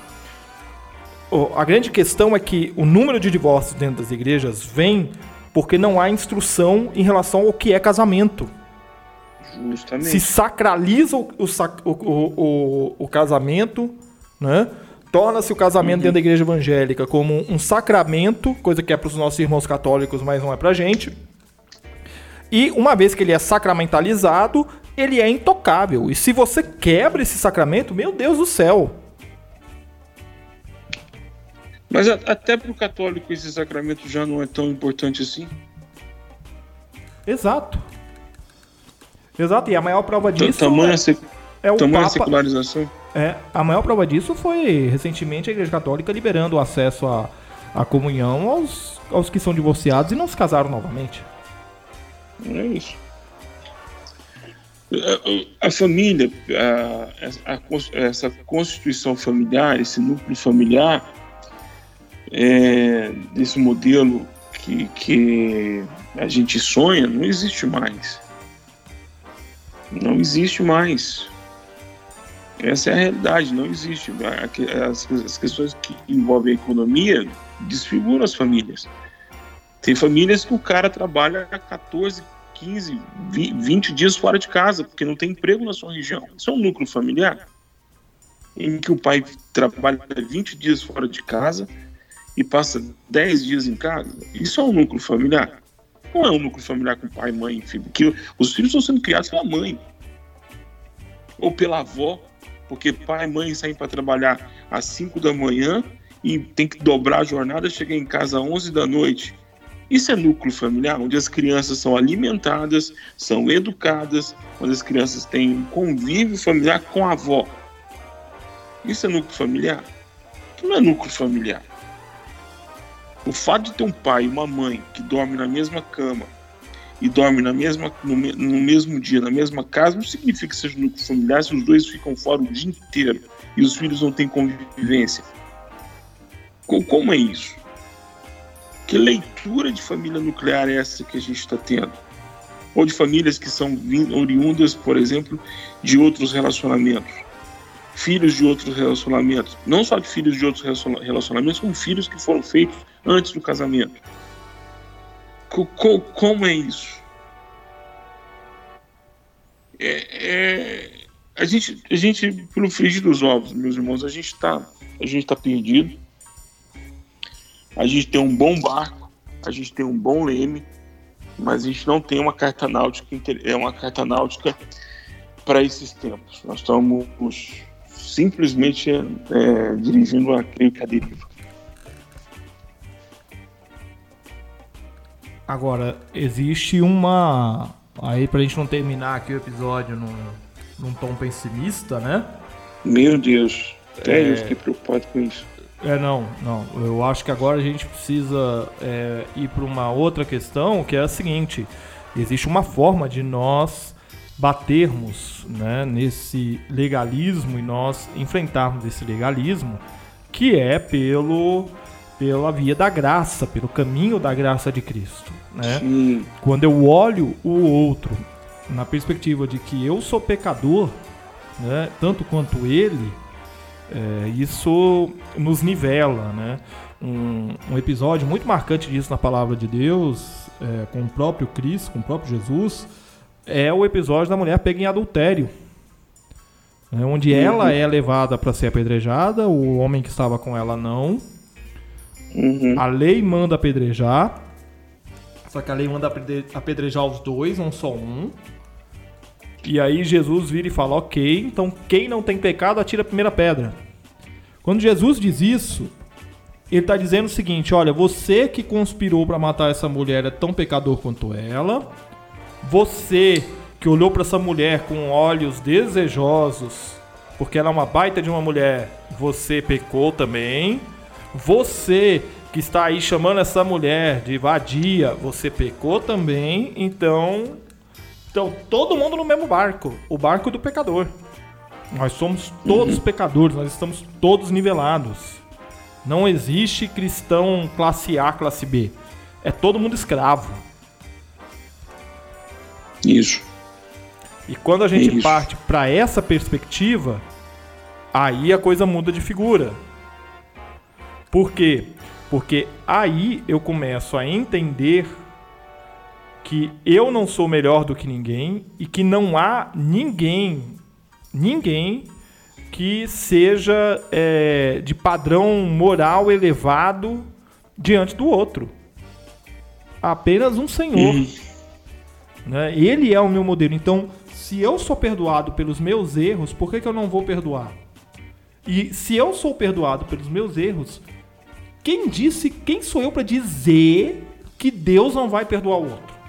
Speaker 3: A grande questão é que o número de divórcios dentro das igrejas vem porque não há instrução em relação ao que é casamento.
Speaker 4: Justamente.
Speaker 3: Se sacraliza o, o, o, o casamento, né? Torna-se o casamento uhum. dentro da igreja evangélica como um sacramento, coisa que é para os nossos irmãos católicos, mas não é para a gente. E uma vez que ele é sacramentalizado, ele é intocável. E se você quebra esse sacramento, meu Deus do céu.
Speaker 4: Mas a, até para o católico esse sacramento já não é tão importante assim.
Speaker 3: Exato. Exato, e a maior prova disso
Speaker 4: tamanha,
Speaker 3: é, é o
Speaker 4: tamanha
Speaker 3: Papa,
Speaker 4: secularização.
Speaker 3: É, a maior prova disso foi recentemente a Igreja Católica liberando o acesso à, à comunhão aos, aos que são divorciados e não se casaram novamente.
Speaker 4: É isso. A, família, a, a, essa constituição familiar, esse núcleo familiar, é, desse modelo que, que a gente sonha, não existe mais. Não existe mais. Essa é a realidade, não existe. As, questões que envolvem a economia desfiguram as famílias. Tem famílias que o cara trabalha 14, 15, 20 dias fora de casa, porque não tem emprego na sua região. Isso é um núcleo familiar em que o pai trabalha 20 dias fora de casa e passa 10 dias em casa. Isso é um núcleo familiar. Não é um núcleo familiar com pai, mãe e filho, porque os filhos estão sendo criados pela mãe ou pela avó, porque pai e mãe saem para trabalhar às 5 da manhã e tem que dobrar a jornada, chegar em casa às 11 da noite isso é núcleo familiar, onde as crianças são alimentadas, são educadas, onde as crianças têm um convívio familiar com a avó. Isso é núcleo familiar? Não é núcleo familiar. O fato de ter um pai e uma mãe que dormem na mesma cama e dormem na mesma, no, no mesmo dia, na mesma casa, não significa que seja núcleo familiar se os dois ficam fora o dia inteiro e os filhos não têm convivência. Como é isso? Que leitura de família nuclear é essa que a gente está tendo? Ou de famílias que são oriundas, por exemplo, de outros relacionamentos? Filhos de outros relacionamentos. Não só de filhos de outros relacionamentos, como filhos que foram feitos antes do casamento. Como é isso? É, é, a, gente, a gente, pelo frigir dos ovos, meus irmãos, a gente está tá perdido a gente tem um bom barco, a gente tem um bom leme, mas a gente não tem uma carta náutica, é uma carta náutica para esses tempos. Nós estamos simplesmente é, dirigindo a creio que deriva.
Speaker 3: Agora, existe uma. Aí, pra gente não terminar aqui o episódio num, num tom pessimista, né?
Speaker 4: Meu Deus, até é... eu fiquei preocupado com isso.
Speaker 3: É, não, não. Eu acho que agora a gente precisa é, ir para uma outra questão, que é a seguinte: existe uma forma de nós batermos né, nesse legalismo e nós enfrentarmos esse legalismo, que é pelo pela via da graça, pelo caminho da graça de Cristo. Né? Quando eu olho o outro na perspectiva de que eu sou pecador, né, tanto quanto ele, é, isso nos nivela, né? Um, um, episódio muito marcante disso na palavra de Deus, é, com o próprio Cristo, com o próprio Jesus, é o episódio da mulher pega em adultério. Né? Onde uhum. ela é levada para ser apedrejada, o homem que estava com ela não. Uhum. A lei manda apedrejar, só que a lei manda apedrejar os dois, não só um. E aí Jesus vira e fala: Ok, então quem não tem pecado atira a primeira pedra. Quando Jesus diz isso, ele está dizendo o seguinte: olha, você que conspirou para matar essa mulher é tão pecador quanto ela. Você que olhou para essa mulher com olhos desejosos, porque ela é uma baita de uma mulher, você pecou também. Você que está aí chamando essa mulher de vadia, você pecou também. Então, então, todo mundo no mesmo barco o barco do pecador. Nós somos todos uhum. pecadores, nós estamos todos nivelados. Não existe cristão classe A, classe B. É todo mundo escravo.
Speaker 4: Isso.
Speaker 3: E quando a gente Isso. parte para essa perspectiva, aí a coisa muda de figura. Por quê? Porque aí eu começo a entender que eu não sou melhor do que ninguém e que não há ninguém, ninguém que seja é, de padrão moral elevado diante do outro. Apenas um Senhor. Né? Ele é o meu modelo. Então, se eu sou perdoado pelos meus erros, por que, que eu não vou perdoar? E se eu sou perdoado pelos meus erros, quem disse, quem sou eu para dizer que Deus não vai perdoar o outro?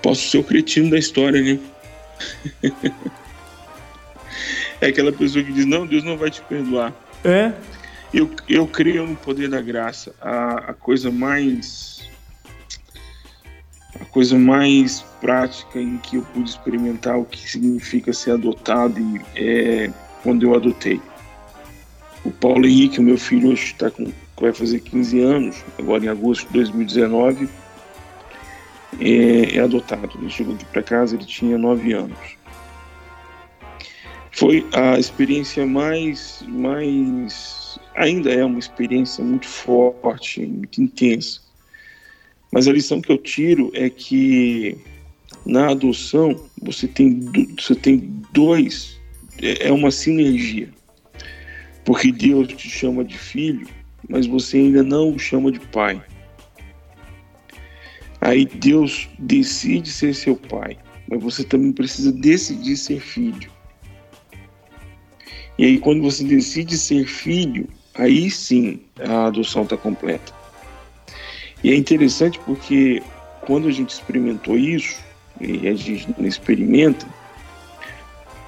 Speaker 4: Posso ser o cretino da história, né? é aquela pessoa que diz: Não, Deus não vai te perdoar.
Speaker 3: É.
Speaker 4: Eu, eu creio no poder da graça. A, a coisa mais. A coisa mais prática em que eu pude experimentar o que significa ser adotado é quando eu adotei. O Paulo Henrique, o meu filho, hoje está com, vai fazer 15 anos, agora em agosto de 2019 é, é adotado. Ele chegou aqui para casa, ele tinha nove anos. Foi a experiência mais, mais, ainda é uma experiência muito forte, muito intensa. Mas a lição que eu tiro é que na adoção você tem, você tem dois, é, uma sinergia. Porque Deus te chama de filho, mas você ainda não o chama de pai. Aí Deus decide ser seu pai, mas você também precisa decidir ser filho. E aí, quando você decide ser filho, aí sim a adoção está completa. E é interessante porque quando a gente experimentou isso, e a gente experimenta,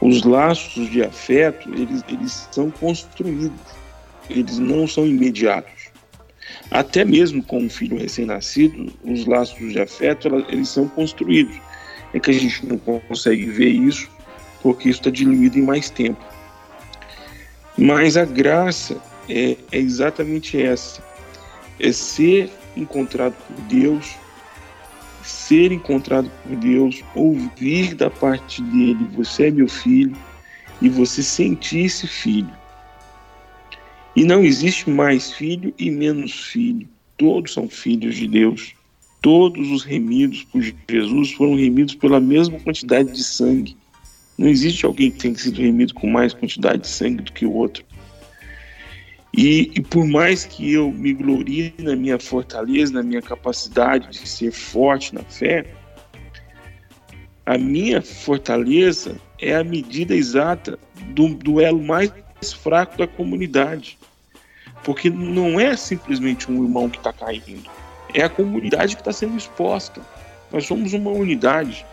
Speaker 4: os laços de afeto, eles, eles são construídos, eles não são imediatos. Até mesmo com um filho recém-nascido, os laços de afeto eles são construídos. É que a gente não consegue ver isso porque isso está diluído em mais tempo. Mas a graça é, é exatamente essa: é ser encontrado por Deus, ser encontrado por Deus, ouvir da parte dele: Você é meu filho, e você sentir-se filho. E não existe mais filho e menos filho. Todos são filhos de Deus. Todos os remidos por Jesus foram remidos pela mesma quantidade de sangue. Não existe alguém que tenha sido remido com mais quantidade de sangue do que o outro. E, e, por mais que eu me glorie na minha fortaleza, na minha capacidade de ser forte na fé, a minha fortaleza é a medida exata do duelo mais fraco da comunidade. Porque não é simplesmente um irmão que está caindo, é a comunidade que está sendo exposta. Nós somos uma unidade.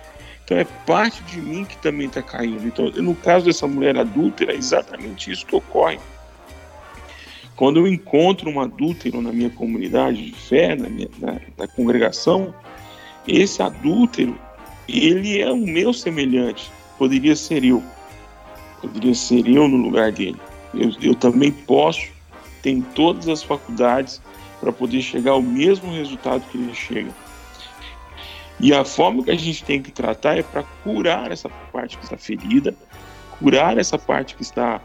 Speaker 4: Então é parte de mim que também está caindo. Então, no caso dessa mulher adúltera, é exatamente isso que ocorre. Quando eu encontro um adúltero na minha comunidade de fé, na, minha, na, na congregação, esse adúltero, ele é o meu semelhante. Poderia ser eu. Poderia ser eu no lugar dele. Eu, eu também posso tem todas as faculdades para poder chegar ao mesmo resultado que ele chega. E a forma que a gente tem que tratar é para curar essa parte que está ferida, curar essa parte que está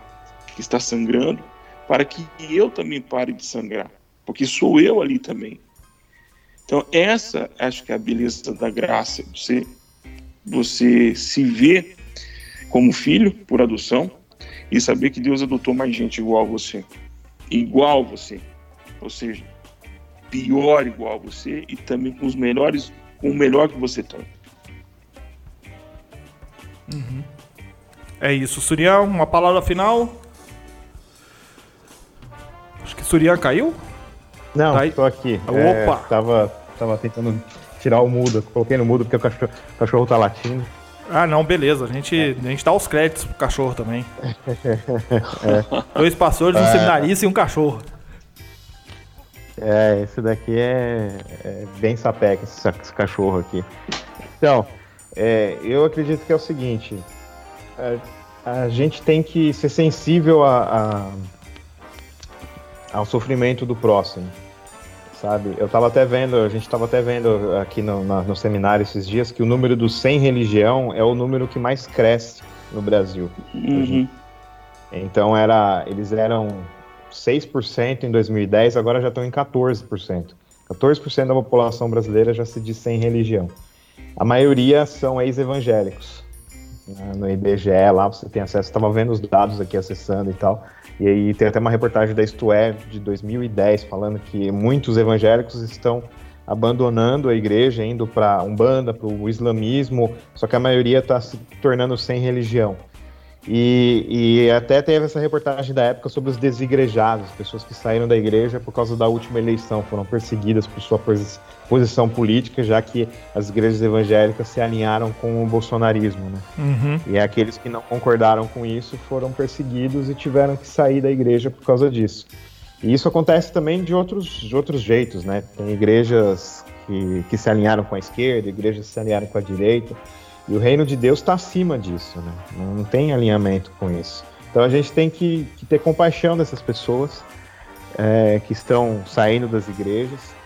Speaker 4: que está sangrando, para que eu também pare de sangrar, porque sou eu ali também. Então essa acho que é a beleza da graça, você você se vê como filho por adoção e saber que Deus adotou mais gente igual a você igual você, ou seja, pior igual a você e também com os melhores, com o melhor que você tem.
Speaker 3: Uhum. É isso, Surian, uma palavra final. Surian caiu?
Speaker 5: Não, tá tô aqui.
Speaker 3: Opa!
Speaker 5: É, tava, tava tentando tirar o mudo, coloquei no mudo porque o cachorro, o cachorro tá latindo.
Speaker 3: Ah, não, beleza. A gente, é. a gente dá os créditos pro cachorro também. é. Dois pastores, um é. seminarista e um cachorro.
Speaker 5: É, esse daqui é, é bem sapeca, esse, esse, cachorro aqui. Então, é, eu acredito que é o seguinte: a, a gente tem que ser sensível a, a, ao sofrimento do próximo sabe? Eu estava até vendo, a gente estava até vendo aqui no, na, no seminário esses dias que o número dos sem religião é o número que mais cresce no Brasil.
Speaker 4: Uhum.
Speaker 5: Então era, eles eram 6% em 2010, agora já estão em 14%. 14% da população brasileira já se diz sem religião. A maioria são ex-evangélicos. né, no IBGE, lá você tem acesso, estava vendo os dados aqui, acessando e tal. E aí tem até uma reportagem da Isto É, de 2010, falando que muitos evangélicos estão abandonando a igreja, indo para Umbanda, para o islamismo, só que a maioria está se tornando sem religião. E, e, até teve essa reportagem da época sobre os desigrejados, pessoas que saíram da igreja por causa da última eleição, foram perseguidas por sua posição política, já que as igrejas evangélicas se alinharam com o bolsonarismo. Né? Uhum. E aqueles que não concordaram com isso foram perseguidos e tiveram que sair da igreja por causa disso. E isso acontece também de outros, de outros jeitos, né? Tem igrejas que, que se alinharam com a esquerda, igrejas que se alinharam com a direita. E o reino de Deus está acima disso, né? Não tem alinhamento com isso. Então a gente tem que, que ter compaixão dessas pessoas é, que estão saindo das igrejas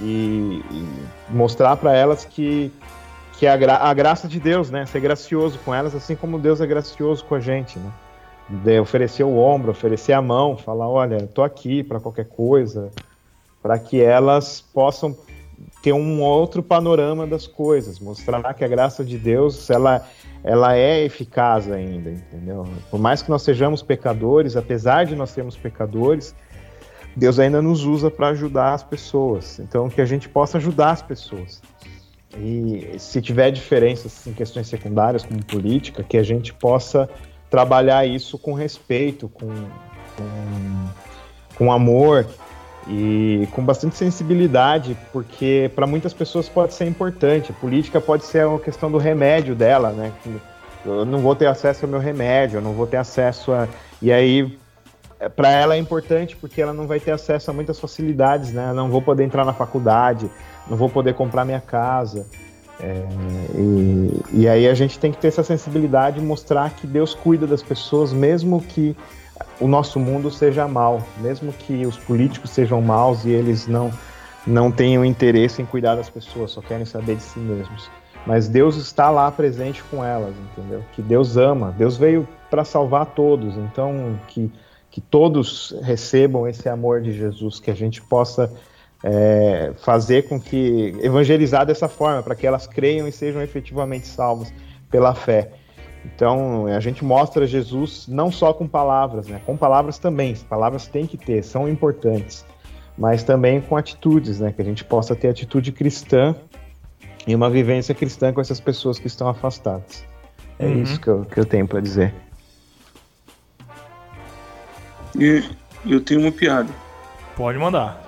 Speaker 5: e, e mostrar para elas que, que a, gra a graça de Deus, né? Ser gracioso com elas, assim como Deus é gracioso com a gente, né? De oferecer o ombro, oferecer a mão, falar, olha, estou aqui para qualquer coisa, para que elas possam ter um outro panorama das coisas, mostrar que a graça de Deus ela, ela é eficaz ainda, entendeu? Por mais que nós sejamos pecadores, apesar de nós sermos pecadores, Deus ainda nos usa para ajudar as pessoas. Então, que a gente possa ajudar as pessoas. E se tiver diferenças em questões secundárias, como política, que a gente possa trabalhar isso com respeito, com, com, com amor, e com bastante sensibilidade, porque para muitas pessoas pode ser importante. A política pode ser uma questão do remédio dela, né? Eu não vou ter acesso ao meu remédio, eu não vou ter acesso a. E aí, para ela é importante porque ela não vai ter acesso a muitas facilidades, né? Não vou poder entrar na faculdade, não vou poder comprar minha casa. É, e, e aí a gente tem que ter essa sensibilidade e mostrar que Deus cuida das pessoas, mesmo que o nosso mundo seja mal, mesmo que os políticos sejam maus e eles não não tenham interesse em cuidar das pessoas, só querem saber de si mesmos. Mas Deus está lá presente com elas, entendeu? Que Deus ama, Deus veio para salvar todos, então que que todos recebam esse amor de Jesus, que a gente possa é, fazer com que evangelizar dessa forma, para que elas creiam e sejam efetivamente salvas pela fé. Então, a gente mostra Jesus não só com palavras, né? Com palavras também, palavras tem que ter, são importantes, mas também com atitudes, né? Que a gente possa ter atitude cristã e uma vivência cristã com essas pessoas que estão afastadas. É uhum. isso que eu, que eu tenho para dizer.
Speaker 4: E eu tenho uma piada.
Speaker 3: Pode mandar.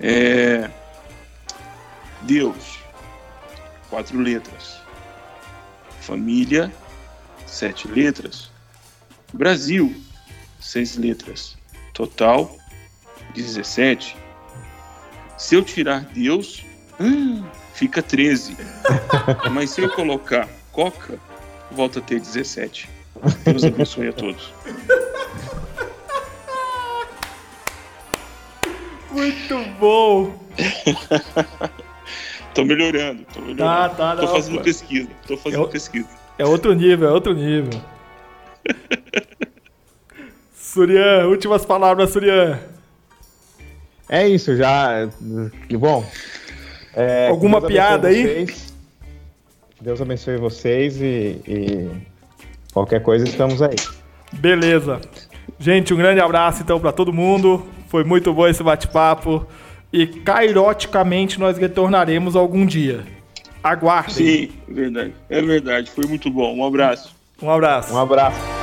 Speaker 4: É... Deus, quatro letras. Família, sete letras. Brasil, seis letras. Total, 17. Se eu tirar Deus, hum, fica 13. Mas se eu colocar Coca, volta a ter 17. Deus abençoe a todos.
Speaker 3: Muito bom!
Speaker 4: Tô melhorando, tô melhorando. Tá, tá, tô não, fazendo pô. pesquisa, tô fazendo é, pesquisa.
Speaker 3: É outro nível, é outro nível. Surian, últimas palavras, Surian.
Speaker 5: É isso, já. Que bom.
Speaker 3: É, Alguma piada aí?
Speaker 5: Deus abençoe vocês e, e qualquer coisa estamos aí.
Speaker 3: Beleza. Gente, um grande abraço então para todo mundo. Foi muito bom esse bate-papo e cairoticamente nós retornaremos algum dia. Aguardem.
Speaker 4: Sim, verdade. É verdade. Foi muito bom. Um abraço.
Speaker 3: Um abraço.
Speaker 5: Um abraço.